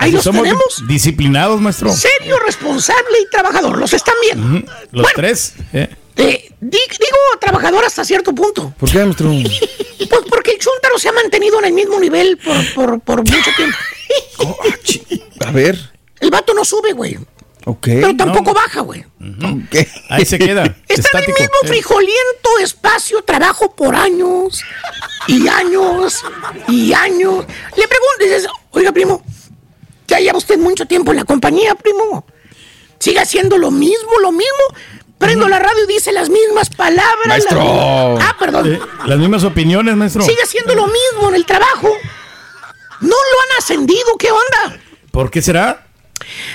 Ahí los somos tenemos. disciplinados, maestro. Serio, responsable y trabajador. Los están viendo. Los Bueno. tres. ¿eh? Eh, di- digo trabajador hasta cierto punto. ¿Por qué, maestro? <laughs> Pues porque el chúntaro se ha mantenido en el mismo nivel por, por, por mucho tiempo. <laughs> A ver. El vato no sube, güey. Pero tampoco baja, güey. Ahí se queda. <laughs> Está en el mismo frijoliento espacio, trabajo por años y años y años. Le pregunto, dices, oiga, primo, ya lleva usted mucho tiempo en la compañía, primo. Sigue haciendo lo mismo, lo mismo. Prendo la radio y dice las mismas palabras. Maestro. las- Ah, perdón. Eh, Las mismas opiniones, maestro. Sigue haciendo lo mismo en el trabajo. No lo han ascendido, ¿qué onda? ¿Por qué será?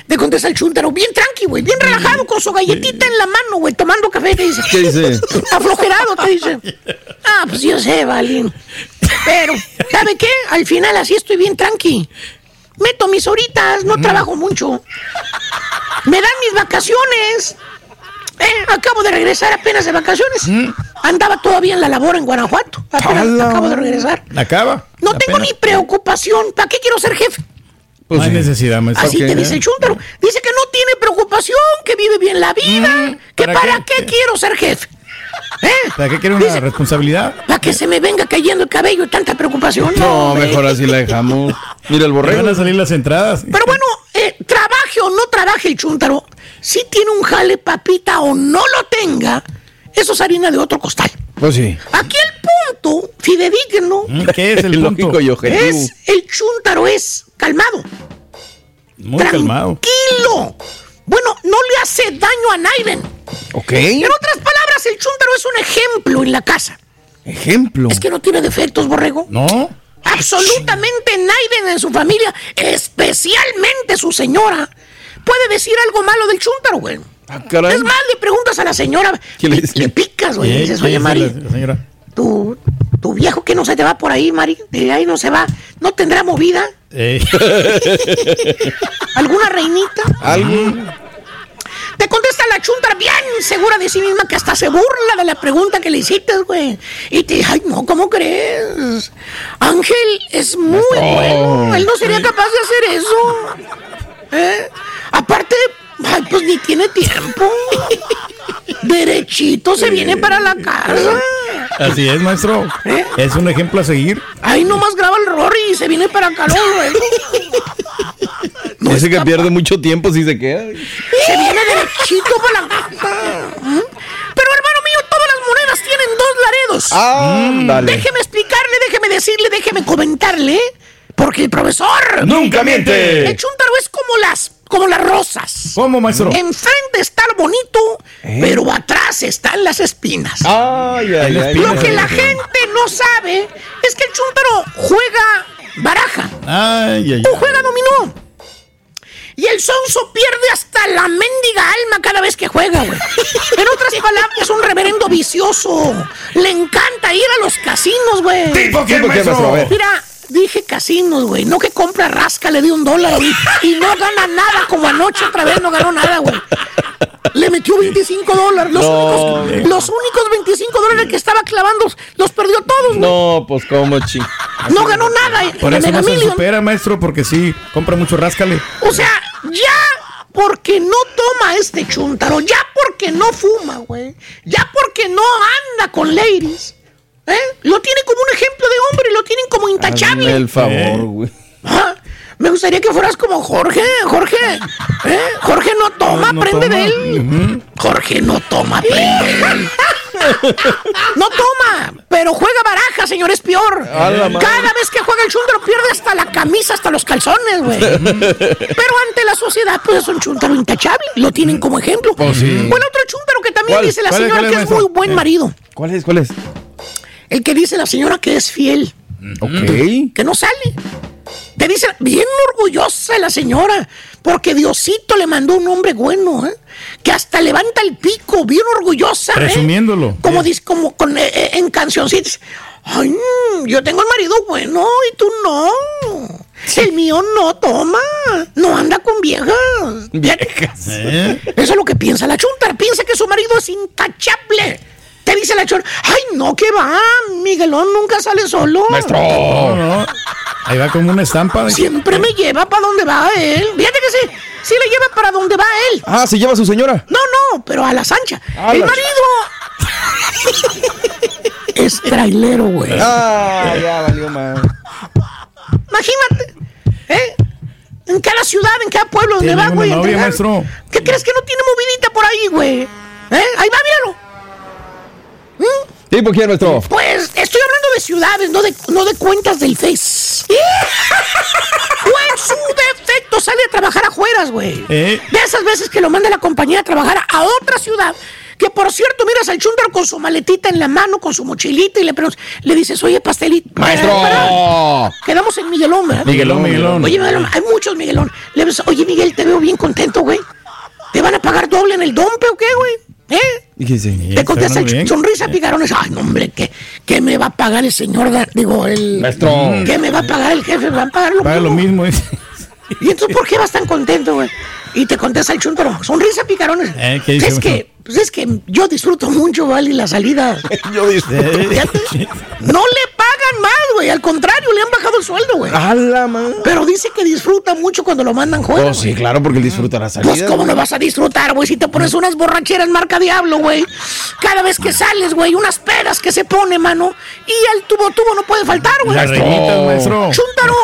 Te contesta el chúntaro, bien tranqui, güey, bien relajado, con su galletita en la mano, güey, tomando café, te dice. ¿Qué dice? <laughs> Aflojerado, te dice. Ah, pues yo sé, Valín. Pero, ¿sabe qué? Al final así estoy bien tranqui. Meto mis horitas, no trabajo mucho. Me dan mis vacaciones. Eh, acabo de regresar apenas de vacaciones. Andaba todavía en la labor en Guanajuato. Acabo de regresar. Acaba. No tengo ni preocupación. ¿Para qué quiero ser jefe? no hay necesidad, maestro. Así te dice el chúntaro. Dice que no tiene preocupación, que vive bien la vida, que ¿para para, qué? qué? quiero ser jefe. ¿Para qué quiere una responsabilidad? Para que se me venga cayendo el cabello y tanta preocupación. No, mejor así la dejamos. Mira el Le borrego. van a salir las entradas. Pero bueno, eh, trabaje o no trabaje el chúntaro, si tiene un jale papita o no lo tenga, eso es harina de otro costal. Pues sí. Aquí el punto fidedigno Mm, ¿Qué es el <laughs> punto? Lógico y objetivo. es el chúntaro es calmado, Muy calmado. tranquilo. Bueno, no le hace daño a Naiden. Ok. En otras palabras, el chúntaro es un ejemplo en la casa. Ejemplo. Es que no tiene defectos, borrego. No. Absolutamente Naiden en su familia, especialmente su señora, puede decir algo malo del chúntaro, güey. Ah. Es más, le preguntas a la señora, ¿Qué le le, picas, güey. Le ¿Qué- dices, oye, Mari, tu, tu viejo que no se te va por ahí, Mari, de ahí no se va, no tendrá movida. Eh, <laughs> ¿Alguna reinita? Te contesta la chunta bien segura de sí misma que hasta se burla de la pregunta que le hiciste, güey. Y te dice, ay, no, ¿cómo crees? Ángel es muy bueno. Él no sería capaz de hacer eso. ¿Eh? Aparte, ay, pues ni tiene tiempo. <laughs> Derechito se viene para la casa. Así es, maestro. Es un ejemplo a seguir. Ahí nomás graba el Rory y se viene para acá luego. Dice que pierde mucho tiempo si se queda. Se viene derechito para la. ¿Mm? Pero hermano mío, todas las monedas tienen dos laredos. Ándale. Déjeme explicarle, déjeme decirle, déjeme comentarle. Porque el profesor. ¡Nunca miente! El chúntaro es como las, como las rosas. ¿Cómo, maestro? Enfrente está lo bonito, ¿Eh? pero atrás están las espinas. Ay, ay, ay. Lo que la gente no sabe es que el chúntaro juega baraja Ay, ay, o juega dominó. Y el sonso pierde hasta la mendiga alma cada vez que juega, güey. En otras <laughs> palabras, es un reverendo vicioso. Le encanta ir a los casinos, güey. ¿Tipo qué, ¿Tipo qué, maestro? Mira, dije casinos, güey. No que compra rasca, le di un dólar güey, y no gana nada, como anoche otra vez no ganó nada, güey. Le metió 25 dólares. Los, No. únicos, los únicos 25 dólares que estaba clavando los perdió todos, güey. No, pues cómo chi. No ganó nada. eh, Por eso no se supera, maestro, porque sí, compra mucho ráscale. O sea, ya porque no toma este chuntaro, ya porque no fuma, güey, ya porque no anda con ladies, ¿eh? Lo tiene como un ejemplo de hombre, lo tienen como intachable. Hazme el favor, güey. Ah, Me gustaría que fueras como Jorge, Jorge, ¿eh? Jorge no toma, No aprende toma. de él. Jorge no toma, aprende de él. <laughs> No toma, pero juega baraja, señor, es peor. Madre. Cada vez que juega el chúntaro pierde hasta la camisa, hasta los calzones, güey. <laughs> Pero ante la sociedad, pues es un chúntaro intachable. Lo tienen como ejemplo. Pues sí. Bueno, otro chúntaro que también ¿Cuál? dice la ¿Cuál es, señora es, que es muy buen Eh. marido. ¿Cuál es? ¿Cuál es? El que dice la señora que es fiel, Ok. que no sale. Te dice, bien orgullosa la señora, porque Diosito le mandó un hombre bueno, ¿eh? que hasta levanta el pico, bien orgullosa. ¿eh? Presumiéndolo. Como, dice, como con, eh, eh, en cancioncitas. Ay, mm, yo tengo el marido bueno y tú no. El mío no toma, no anda con viejas. Viejas. ¿Eh? Eso es lo que piensa la chunta. Piensa que su marido es intachable. Te dice la chunta, ay, no, que va. Miguelón nunca sale solo. No, no. Ahí va como una estampa. Siempre me lleva para donde va él. Fíjate que sí, sí le lleva para donde va él. Ah, se lleva a su señora. No, no, pero a la sancha. A el la- marido es trailero, güey. Ah, ya valió más. Imagínate, ¿eh? En cada ciudad, en cada pueblo donde va, güey. maestro. ¿Qué crees que no tiene movidita por ahí, güey? ¿Eh? Ahí va, míralo. ¿Tipo quién, maestro? Pues estoy hablando de ciudades, no de, no de cuentas del Face. o en su defecto, sale a trabajar afuera, güey. ¿Eh? De esas veces que lo manda la compañía a trabajar a otra ciudad. Que por cierto, miras al chúndaro con su maletita en la mano, con su mochilita, y le le dices, oye, pastelito. ¡Maestro! Espera, Quedamos en Miguelón, ¿verdad? Miguelón, Miguelón. Oye, Miguelón, hay muchos Miguelón. Le dices, oye, Miguel, te veo bien contento, güey. ¿Te van a pagar doble en el dompe o qué, güey? ¿Eh? ¿Y qué dice? Te contesta el sonrisa picarones. Ay, no, hombre, ¿qué, ¿qué me va a pagar el señor? Digo, el. Maestro. ¿Qué me va a pagar el jefe? ¿Me van a pagar lo Paga lo mismo? mismo. ¿Y entonces por qué vas tan contento, güey? Y te contesta el chuntaro. Sonrisa picarones. Eh, ¿qué dice, es que, pues es que yo disfruto mucho, ¿vale? La salida. <laughs> Yo disfruto. Fíjate, no le pagan más, güey. Al contrario, le han bajado el sueldo, güey. ¡A la madre! Pero dice que disfruta mucho cuando lo mandan fuera. Oh, sí, claro, porque él disfruta la salida. Pues, ¿cómo no vas a disfrutar, güey? Si te pones unas borracheras marca diablo, güey. Cada vez que sales, güey, unas pedas que se pone, mano. Y el tubo tubo no puede faltar, güey. Las reinitas, maestro. Chúntaro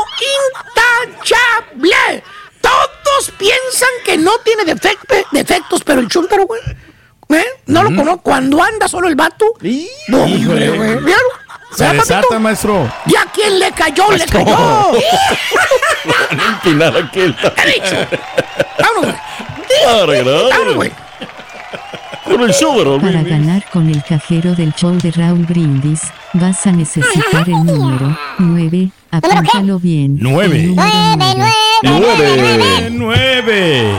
intachable. Todos piensan que no tiene defectos, pero el chúntaro, güey. ¿eh? No lo conozco. Cuando anda solo el vato. No, hombre, Híjole. güey. Se ¿Verdad, desata, maestro. ¿Y a quién le cayó? ¡Le cayó! <laughs> Empinar aquel. He dicho. Vámonos, güey. Vámonos, güey. Con el show de Raúl Para ganar con el cajero del show de Raúl Brindis, vas a necesitar el número 9. Apúntalo bien. Nueve. El número Nueve. Nueve.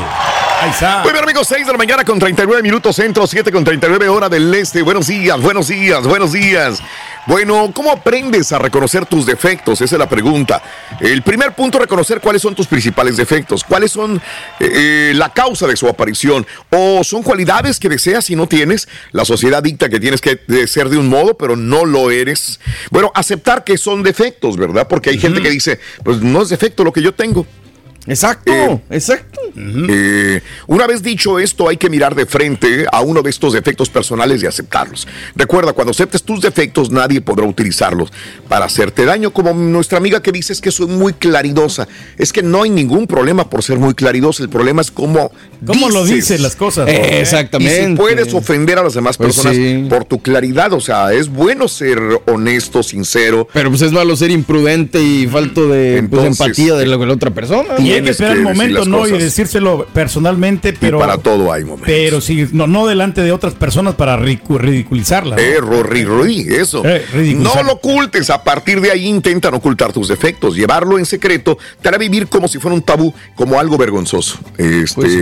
Ahí está. Muy bien, amigos, 6 de la mañana con 39 minutos centro, 7 con 39 hora del este. Buenos días, buenos días, buenos días. Bueno, ¿cómo aprendes a reconocer tus defectos? Esa es la pregunta. El primer punto, reconocer cuáles son tus principales defectos, cuáles son eh, eh, la causa de su aparición o son cualidades que deseas y no tienes. La sociedad dicta que tienes que ser de un modo, pero no lo eres. Bueno, aceptar que son defectos, ¿verdad? Porque hay gente que dice, pues no es defecto lo que yo tengo. Exacto, exacto. Eh, una vez dicho esto, hay que mirar de frente a uno de estos defectos personales y aceptarlos. Recuerda, cuando aceptes tus defectos, nadie podrá utilizarlos para hacerte daño. Como nuestra amiga que dice es que soy muy claridosa. Es que no hay ningún problema por ser muy claridosa. El problema es cómo, ¿Cómo lo dices. dices las cosas? Eh, Y si Exactamente. puedes ofender a las demás Pues personas sí. por tu claridad, o sea, es bueno ser honesto, sincero. Pero pues es malo ser imprudente y falto de pues, empatía de la, de la otra persona. Y hay que esperar el momento, ¿no? Y decírselo personalmente, pero. y para todo hay momentos. Pero sí, no, no delante de otras personas para ridicu- ridiculizarla. ¿no? Eh, Rory, Rory, eso. Eh, no lo ocultes. A partir de ahí intentan ocultar tus defectos. Llevarlo en secreto te hará vivir como si fuera un tabú, como algo vergonzoso. Este, Pues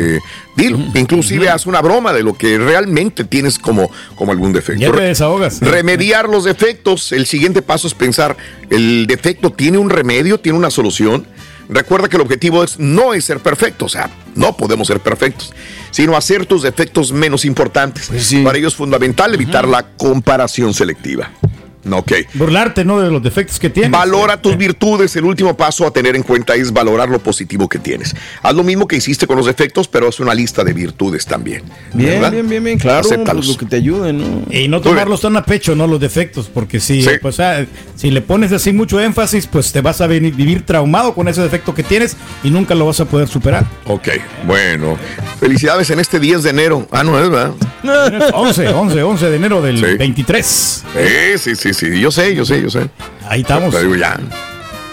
dilo. Inclusive haz una broma de lo que realmente tienes como, como algún defecto. Ya te desahogas. Remediar los defectos. El siguiente paso es pensar, ¿el defecto tiene un remedio? ¿Tiene una solución? Recuerda que el objetivo es, no es ser perfecto, o sea, no podemos ser perfectos, sino hacer tus defectos menos importantes. Pues Para ello es fundamental evitar la comparación selectiva. Ok. Burlarte, ¿no? De los defectos que tienes. Valora tus virtudes. El último paso a tener en cuenta es valorar lo positivo que tienes. Haz lo mismo que hiciste con los defectos, pero haz una lista de virtudes también. Bien, ¿verdad? bien, bien, bien, claro. Acéptalos. pues, lo que te ayude, ¿no? Y no tomarlos tan a pecho, ¿no? Los defectos, porque si, Sí. pues, ah, si le pones así mucho énfasis, pues te vas a venir- vivir traumado con ese defecto que tienes y nunca lo vas a poder superar. Ok, bueno. Felicidades en este 10 de enero. Ah, no es, ¿verdad? 11, 11, 11 de enero del Sí. 23. Eh, sí, sí, sí. Yo sé, yo sé, yo sé. Ahí estamos. Pero digo, ya.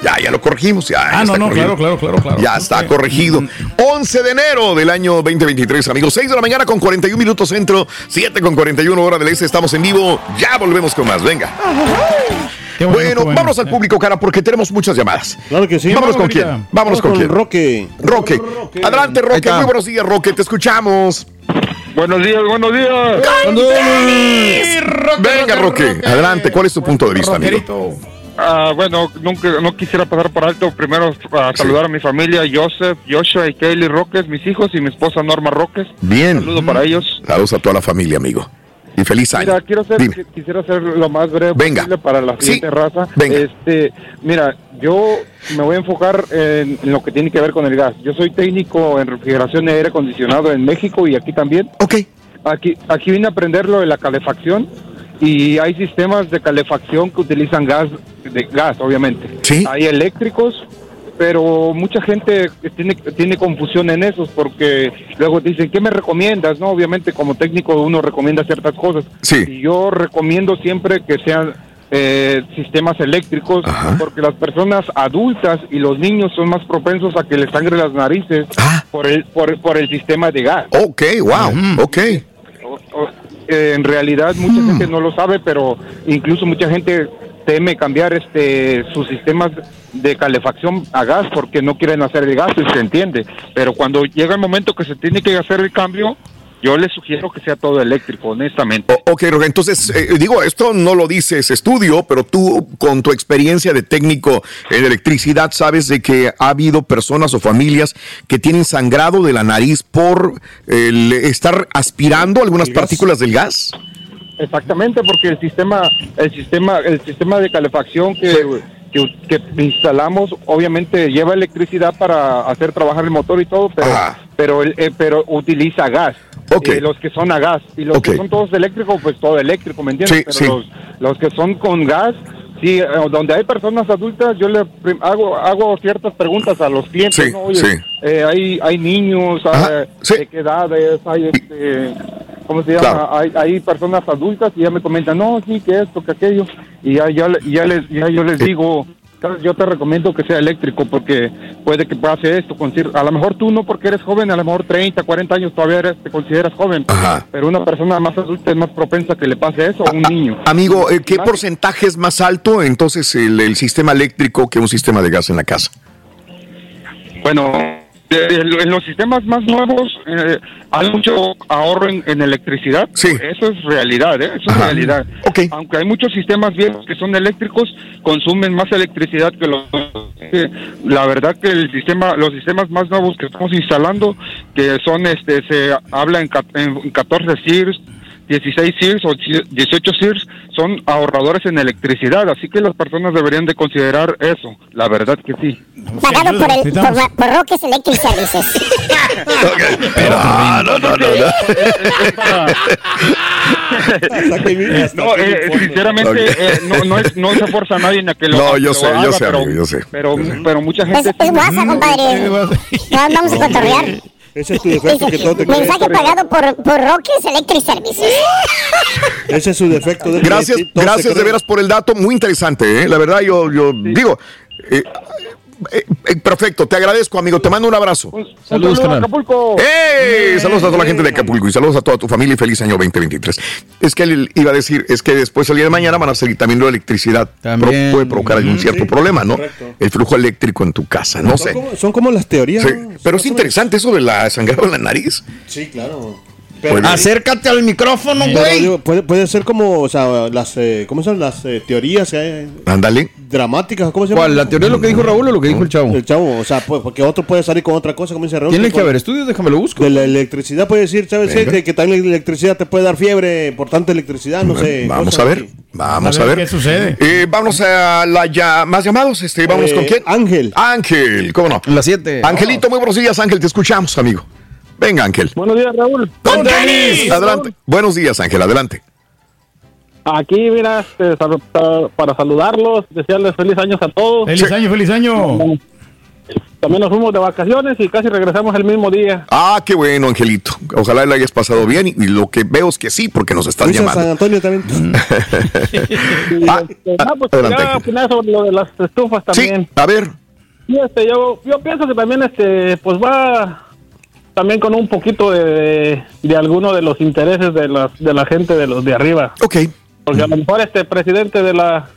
Ya, ya lo corregimos. Ya, ya Ah, no, está no, corregido. claro, claro, claro, claro. Ya está corregido. 11 de enero del año 2023, amigos. 6 de la mañana con 41 minutos centro, 7 con 41 hora del este. Estamos en vivo. Ya volvemos con más. Venga. Qué Bueno, qué bueno. vámonos al público, cara, porque tenemos muchas llamadas. Claro que sí. Vámonos con quién. Vámonos con quién. Roque. Roque. Adelante, Ahí Roque. Muy buenos días, Roque. Te escuchamos. Buenos días, buenos días. Venga, Roque. Adelante. ¿Cuál es tu punto de vista, amigo? Ah, bueno, nunca, no quisiera pasar por alto. Primero, ah, saludar a mi familia, Joseph, Joshua y Kaylee Roques, mis hijos y mi esposa Norma Roques. Bien. Saludo para ellos. Saludos a toda la familia, amigo. Y feliz año. Mira, quiero ser, Dime. qui- quisiera ser lo más breve Venga. posible para la Sí. siguiente raza. Venga. Este, mira, yo me voy a enfocar en, en lo que tiene que ver con el gas. Yo soy técnico en refrigeración y aire acondicionado en México y aquí también. Ok. Aquí, aquí vine a aprender lo de la calefacción y hay sistemas de calefacción que utilizan gas, de gas, obviamente. Sí. Hay eléctricos, pero mucha gente tiene, tiene confusión en esos porque luego te dicen, ¿qué me recomiendas? No, obviamente como técnico uno recomienda ciertas cosas. Sí. Y yo recomiendo siempre que sean eh, sistemas eléctricos, porque las personas adultas y los niños son más propensos a que les sangre las narices por, el, por, por el sistema de gas. Ok, wow, ok. Eh, en realidad mucha gente no lo sabe, pero incluso mucha gente teme cambiar este sus sistemas de calefacción a gas porque no quieren hacer el gas y se entiende. Pero cuando llega el momento que se tiene que hacer el cambio, yo les sugiero que sea todo eléctrico, honestamente. Ok, Roger, entonces, eh, digo, esto no lo dice ese estudio, pero tú, con tu experiencia de técnico en electricidad, sabes de que ha habido personas o familias que tienen sangrado de la nariz por el estar aspirando algunas partículas del gas. Exactamente, porque el sistema, el sistema, el sistema de calefacción que, que, que instalamos, obviamente lleva electricidad para hacer trabajar el motor y todo, pero, pero, eh, pero utiliza gas. Eh, los que son a gas y los que son todos eléctricos, pues todo eléctrico, ¿me entiendes? Sí, pero sí. Los, los que son con gas, sí, eh, donde hay personas adultas, yo le hago hago ciertas preguntas a los clientes. Sí, ¿no? Oye, sí. eh, hay hay niños, hay, de qué edades, hay este, ¿cómo se llama? Claro. Hay, hay personas adultas y ya me comentan, no, sí, que esto, que aquello, y ya ya, ya les ya yo les digo. "Sabes, Yo te recomiendo que sea eléctrico porque puede que pase esto. A lo mejor tú no porque eres joven, a lo mejor 30, 40 años todavía eres- te consideras joven. Pero una persona más adulta es más propensa que le pase eso a un niño. Amigo, eh, ¿qué porcentaje es más alto entonces el, el sistema eléctrico que un sistema de gas en la casa? Bueno, eh, en los sistemas más nuevos eh, hay mucho ahorro en, en electricidad. Eso es realidad, ¿eh? Eso es realidad. Aunque hay muchos sistemas viejos que son eléctricos, consumen más electricidad que los... eh, La verdad que el sistema, los sistemas más nuevos que estamos instalando, que son, este, se habla en, en 14 SIRS, 16 SIRS o 18 SIRS, son ahorradores en electricidad. Así que las personas deberían de considerar eso. La verdad que sí. Pagado por, el, por, por Roques Electric Services. <laughs> no, no, no, no. no, eh, sinceramente, eh, no, no, es- no se fuerza a nadie en a que lo No, yo sé, yo haga, sé, pero, amigo, yo sé. Pero, pero mucha Es, gente... es guasa, compadre. Ya vamos a cotorrear. Ese es tu defecto que todo te Mensaje pagado por, por Roques Electric Services. <laughs> Ese es su defecto. de- Gracias, gracias de veras por el dato, muy interesante, ¿eh? La verdad, yo, yo digo, eh, eh, eh, perfecto, te agradezco, amigo, te mando un abrazo. Saludos, carnal. Acapulco. ¡Ey! Saludos a toda la gente de Acapulco y saludos a toda tu familia y feliz año 2023. Es que él iba a decir, es que después el día de mañana van a salir también la electricidad. Pro- puede provocar algún cierto problema, ¿no? El flujo eléctrico en tu casa, no Son sé. como, son como las teorías. Sí, ¿no? Pero es interesante eso de la sangrado en la nariz. Sí, claro. Acércate al micrófono, güey. digo, puede, puede ser como, o sea, las, eh, ¿cómo son las eh, teorías que hay? Ándale. Dramáticas, ¿cómo se llama? ¿Cuál? ¿La teoría de lo que dijo Raúl o lo que dijo el chavo? El chavo, o sea, pues, porque otro puede salir con otra cosa, como dice Raúl. Tiene que haber estudios, déjame lo busco. De la electricidad puede decir, ¿sabes? Que, que también la electricidad te puede dar fiebre por tanta electricidad, no sé. Vamos cosas a ver, así. vamos a ver. qué sucede. Eh, vamos a la ya, más llamados. Este, vámonos Eh, con quién. Ángel. Ángel, ¿cómo no? Las 7. Angelito, muy buenos días, Ángel, te escuchamos, amigo. Venga, Ángel. Buenos días, Raúl. ¡Con tenis! Adelante. Buenos días, Ángel, adelante. Aquí, mira, este, sal- para saludarlos, desearles feliz años a todos. Feliz año, feliz año. También nos fuimos de vacaciones y casi regresamos el mismo día. Ah, qué bueno, Angelito. Ojalá le hayas pasado bien y, y lo que veo es que sí, porque nos estás a llamando. San Antonio también. <laughs> Y, Ah, este, ah, no, pues adelante, Ángel. opinar sobre lo de las estufas también. A ver, Sí, este, yo, yo pienso que también, este, pues va también con un poquito de, de alguno de los intereses de, las, de la gente de los de arriba. Ok. Porque a lo mejor este presidente de la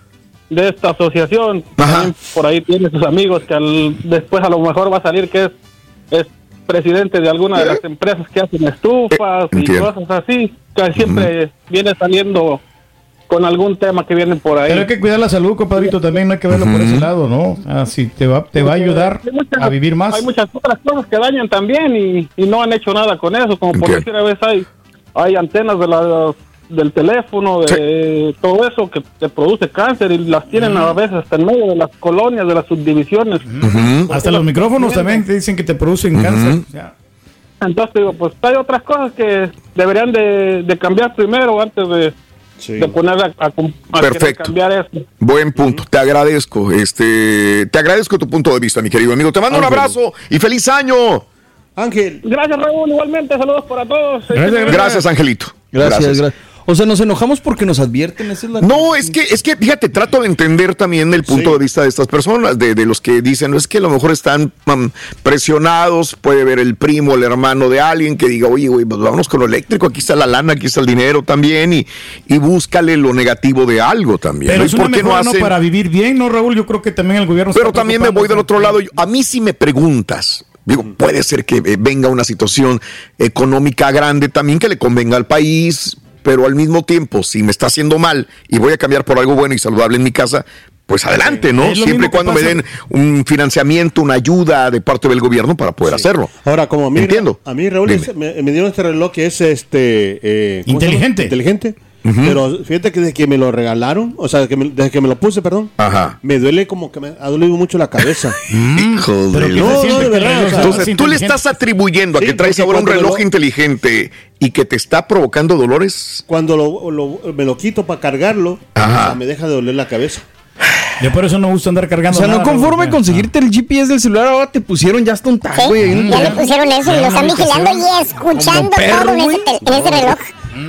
de esta asociación también por ahí tiene sus amigos que al- después a lo mejor va a salir que es, es presidente de alguna de las empresas que hacen estufas y cosas así, que siempre viene saliendo con algún tema que viene por ahí. Pero hay que cuidar la salud, compadrito, también no hay que verlo por ese lado, ¿no? Así te va, te va a ayudar muchas- a vivir más. Hay muchas otras cosas que dañan también y, y no han hecho nada con eso, como por Entiendo. decir a veces hay, hay antenas de la, del teléfono, de todo eso que te produce cáncer y las tienen a veces hasta en medio de las colonias, de las subdivisiones. Hasta los micrófonos también te dicen que te producen cáncer. O sea, Entonces digo, pues hay otras cosas que deberían de, de cambiar primero antes de, de poner a, a, a querer Perfecto. cambiar eso. buen punto. Te agradezco. Este, te agradezco tu punto de vista, mi querido amigo. Te mando un abrazo y feliz año. Ángel. Gracias Raúl, igualmente, saludos para todos. Gracias, Angelito. Gracias, gracias. O sea, nos enojamos porque nos advierten. Esa es la No, es que, es que, fíjate, trato de entender también el punto de vista de estas personas, de, de los que dicen, no es que a lo mejor están mm, presionados, puede ver el primo, el hermano de alguien que diga, oye, güey, pues vámonos con lo eléctrico, aquí está la lana, aquí está el dinero también, y, y búscale lo negativo de algo también. Pero ¿no? es ¿Y una por qué no hacen- Para vivir bien, ¿no, Raúl? Yo creo que también el gobierno... Pero también me voy del otro lado. Yo- A mí si me preguntas, digo, puede ser que eh, venga una situación económica grande también que le convenga al país, pero al mismo tiempo, si me está haciendo mal y voy a cambiar por algo bueno y saludable en mi casa, pues adelante, ¿no? Siempre y cuando me den un financiamiento, una ayuda de parte del gobierno para poder hacerlo. Ahora, como a mí, Entiendo. a mí Raúl, es- me, me dieron este reloj que es este eh, ¿cómo se Pero fíjate que desde que me lo regalaron, o sea, que me- desde que me lo puse, perdón, Ajá. me duele como que me ha dolido mucho la cabeza. <laughs> Hijo Pero de ¿qué se siente de verdad, o sea, Entonces, tú le estás atribuyendo a Sí, que traes ahora un reloj lo- inteligente y que te está provocando dolores. Cuando lo, lo- me lo quito para cargarlo, Ajá. o sea, me deja de doler la cabeza. Yo por eso no me gusta andar O cargando sea, no conforme conseguirte el GPS del celular, ahora te pusieron ya hasta un tag, güey. Ya le pusieron eso y lo están vigilando y escuchando todo en ese, tel- en ese reloj.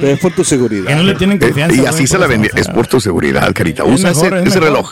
Es por tu seguridad. Que no le tienen confianza. Eh, y así se la vendía. Es por tu seguridad, Carita. Es Usa mejor, ese, es ese mejor. reloj.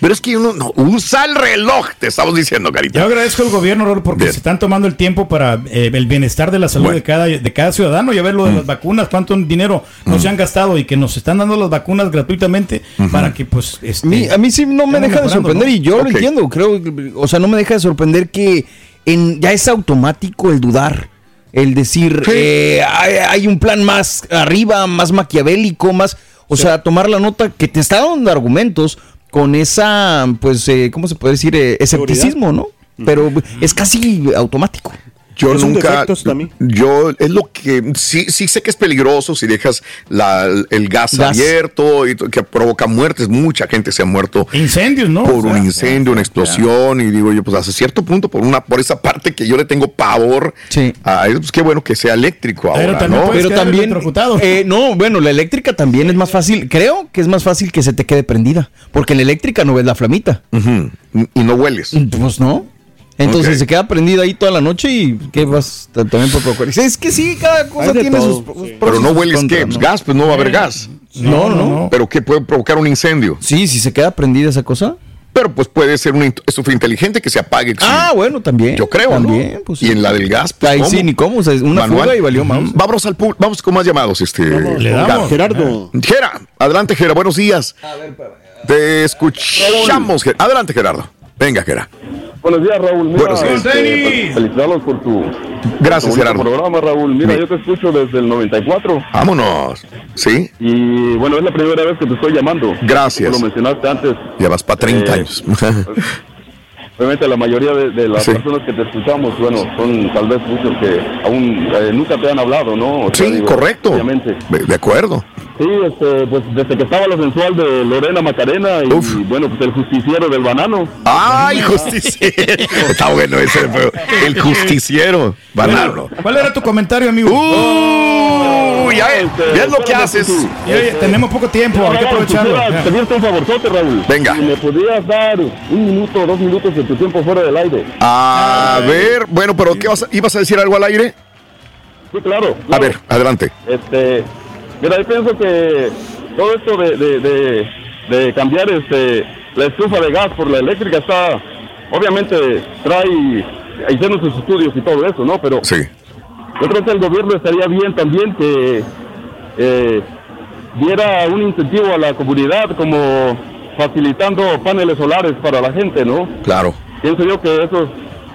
Pero es que uno no usa el reloj, te estamos diciendo, Carita. Yo agradezco al gobierno, Raúl, porque Bien. se están tomando el tiempo para eh, el bienestar de la salud Bueno. de, cada, de cada ciudadano y a ver lo de las vacunas, cuánto dinero no se han gastado y que nos están dando las vacunas gratuitamente para que, pues, este, A mí, a mí sí no me deja de sorprender ¿no? y yo lo entiendo, creo, o sea, no me deja de sorprender que en, ya es automático el dudar, el decir, eh, hay, hay un plan más arriba, más maquiavélico, más, o sea, tomar la nota que te está dando argumentos con esa, pues, eh, ¿cómo se puede decir? Eh, escepticismo, ¿no? Pero es casi automático. Yo Es nunca. también. Yo es lo que sí, sí sé que es peligroso si dejas la- el gas, Gas. abierto y que provoca muertes. Mucha gente se ha muerto Incendios, ¿no? por O sea, un incendio, una explosión. Y digo yo, pues hasta cierto punto, por una por esa parte que yo le tengo pavor. Sí. A eso, pues qué bueno que sea eléctrico Pero ahora, también ¿no? Pero también, eh, no, bueno, la eléctrica también es más fácil, creo que es más fácil que se te quede prendida, porque en la eléctrica no ves la flamita. Y no hueles. Pues no. Entonces Ok. se queda prendida ahí toda la noche y ¿qué vas también por procurar? Es que sí, cada cosa tiene todo, sus, sus sí. Pero no hueles qué? ¿no? Gas, pues no va a haber gas. No, no, no. Pero que puede provocar un incendio. Sí, si se queda prendida esa cosa. Pero pues puede ser una estufa inteligente que se apague. sí. Ah, bueno, también. Yo creo, también, ¿no? pues, y en la del gas, pues, Ahí ¿cómo? sí, ni cómo. o sea, una Manual. fuga y valió mouse. Vámonos al vamos con más llamados, este. Le damos. Gerardo. Gera, adelante, Gera, buenos días. Te escuchamos, Gera. Adelante, Gerardo. Venga, Gera. Buenos días, Raúl. Mira, Buenos días. este, felicitarlos por tu, Gracias, por tu Gerardo. programa, Raúl. Mira, yo te escucho desde el 94 Vámonos. ¿Sí? y bueno, es la primera vez que te estoy llamando. Gracias. Como lo mencionaste antes, Ya vas para 30 Eh, años. <laughs> obviamente la mayoría de, de las Sí. personas que te escuchamos, bueno, son tal vez muchos que aún eh, nunca te han hablado, ¿no? O sea, sí, digo, correcto. Obviamente. De, de acuerdo. Sí, este, pues desde que estaba lo sensual de Lorena Macarena y, Uf. bueno, pues el justiciero del banano. ¡Ay, justiciero! <laughs> Está bueno ese. pero El justiciero. Banano. ¿Cuál era tu comentario, amigo? ¡Uy! Ya, ya es lo que haces. Ya, tenemos poco tiempo, hay que aprovecharlo. Pedirte un favorzote, Raúl. Venga. Si me podías dar un minuto, dos minutos de tu tiempo fuera del aire. A ver, bueno, pero ¿qué vas a- ibas a decir algo al aire? Sí, claro. A ver, adelante. Este, mira, yo pienso que todo esto de, de, de, de cambiar este, la estufa de gas por la eléctrica está, obviamente, trae, hicieron sus estudios y todo eso, ¿no? Pero Sí. yo creo que el gobierno estaría bien también que eh, diera un incentivo a la comunidad como facilitando paneles solares para la gente, ¿no? Claro. Pienso yo que eso,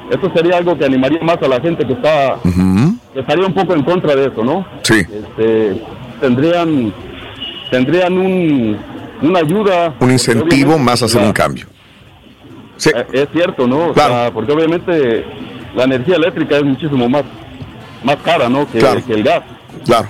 eso sería algo que animaría más a la gente que está que estaría un poco en contra de eso, ¿no? Sí. Este, tendrían tendrían un, una ayuda. Un incentivo más a hacer la- un cambio. Sí. eh, Es cierto, ¿no? O Claro. sea, porque obviamente la energía eléctrica es muchísimo más, más cara, ¿no? Que, Claro. que el gas. Claro.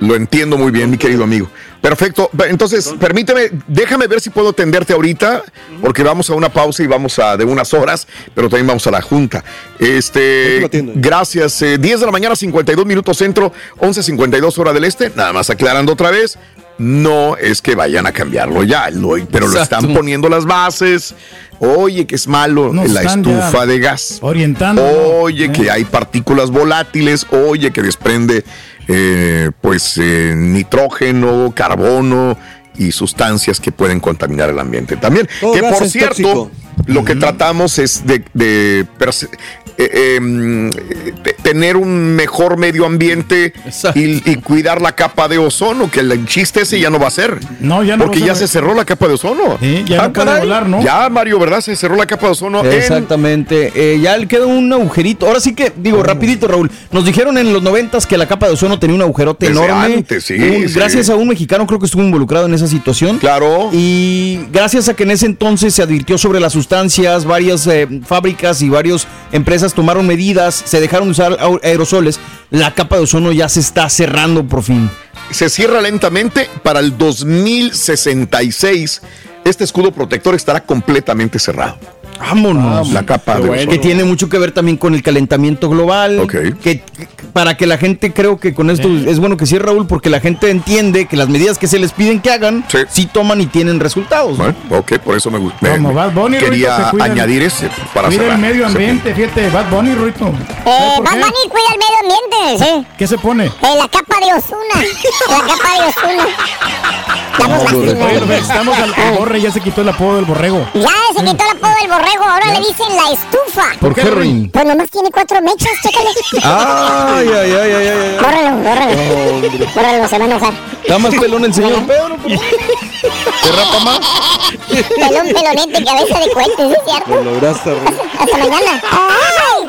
Lo entiendo muy bien, mi querido amigo. Perfecto. Entonces, permíteme, déjame ver si puedo atenderte ahorita, porque vamos a una pausa y vamos a de unas horas, pero también vamos a la junta. Este, gracias. eh, 10 de la mañana, 52 minutos centro, 11.52 hora del este. Nada más aclarando otra vez. No es que vayan a cambiarlo ya, lo- pero lo están poniendo las bases. Oye, que es malo Nos la estufa de gas. Orientando. Oye, que hay partículas volátiles. Oye, que desprende eh, pues eh, nitrógeno, carbono y sustancias que pueden contaminar el ambiente también. Todo que por cierto, tóxico. lo que tratamos es de, de eh, em, te- tener un mejor medio ambiente y, y cuidar la capa de ozono, que el chiste ese ya no va a ser. No, ya no Porque va a ya se cerró la capa de ozono. ya no puede volar, ¿no? Ya, Mario, ¿verdad? Se cerró la capa de ozono. en- Exactamente. Eh, ya le queda un agujerito. Ahora sí que, digo, rapidito, Raúl. Nos dijeron en los noventas que la capa de ozono tenía un agujerote Desde enorme. antes, sí, Un- sí. Gracias a un mexicano, creo que estuvo involucrado en esa situación. Claro. Y gracias a que en ese entonces se advirtió sobre las sustancias, varias eh, fábricas y varias empresas tomaron medidas, se dejaron usar au- aerosoles. La capa de ozono ya se está cerrando por fin. Se cierra lentamente para el 2066. Este escudo protector estará completamente cerrado. Vámonos. La capa de ozono. Que tiene mucho que ver también con el calentamiento global. Que, que- para que la gente, creo que con esto es bueno que sí, Raúl, porque la gente entiende que las medidas que se les piden que hagan, sí, toman y tienen resultados. Bueno, ok, por eso me gusta. Como Bad Bunny, Quería añadir ese para Cuida cerrar. el medio ambiente, fíjate, Bad Bunny, Ruito. Eh, Bad Bunny cuida el medio ambiente, sí. ¿Qué se pone? Eh, la capa de Osuna. <laughs> La capa de Osuna. Estamos Oye. Estamos al al borre, ya se quitó el apodo del borrego. Ya se quitó el apodo del borrego, ahora le dicen la estufa. ¿Por qué, Rin? Pues nomás tiene cuatro mechas, chécale. Ay, ay, ay, ay, ay. Bórralo, bórralo. Bórralo, se va a enojar. Está más pelón el señor Pedro. ¿Te rapa más? Pelón, pelonete, cabeza de cuente, ¿sí es cierto? Lo lograste, Raúl. Hasta mañana. ¡Ay!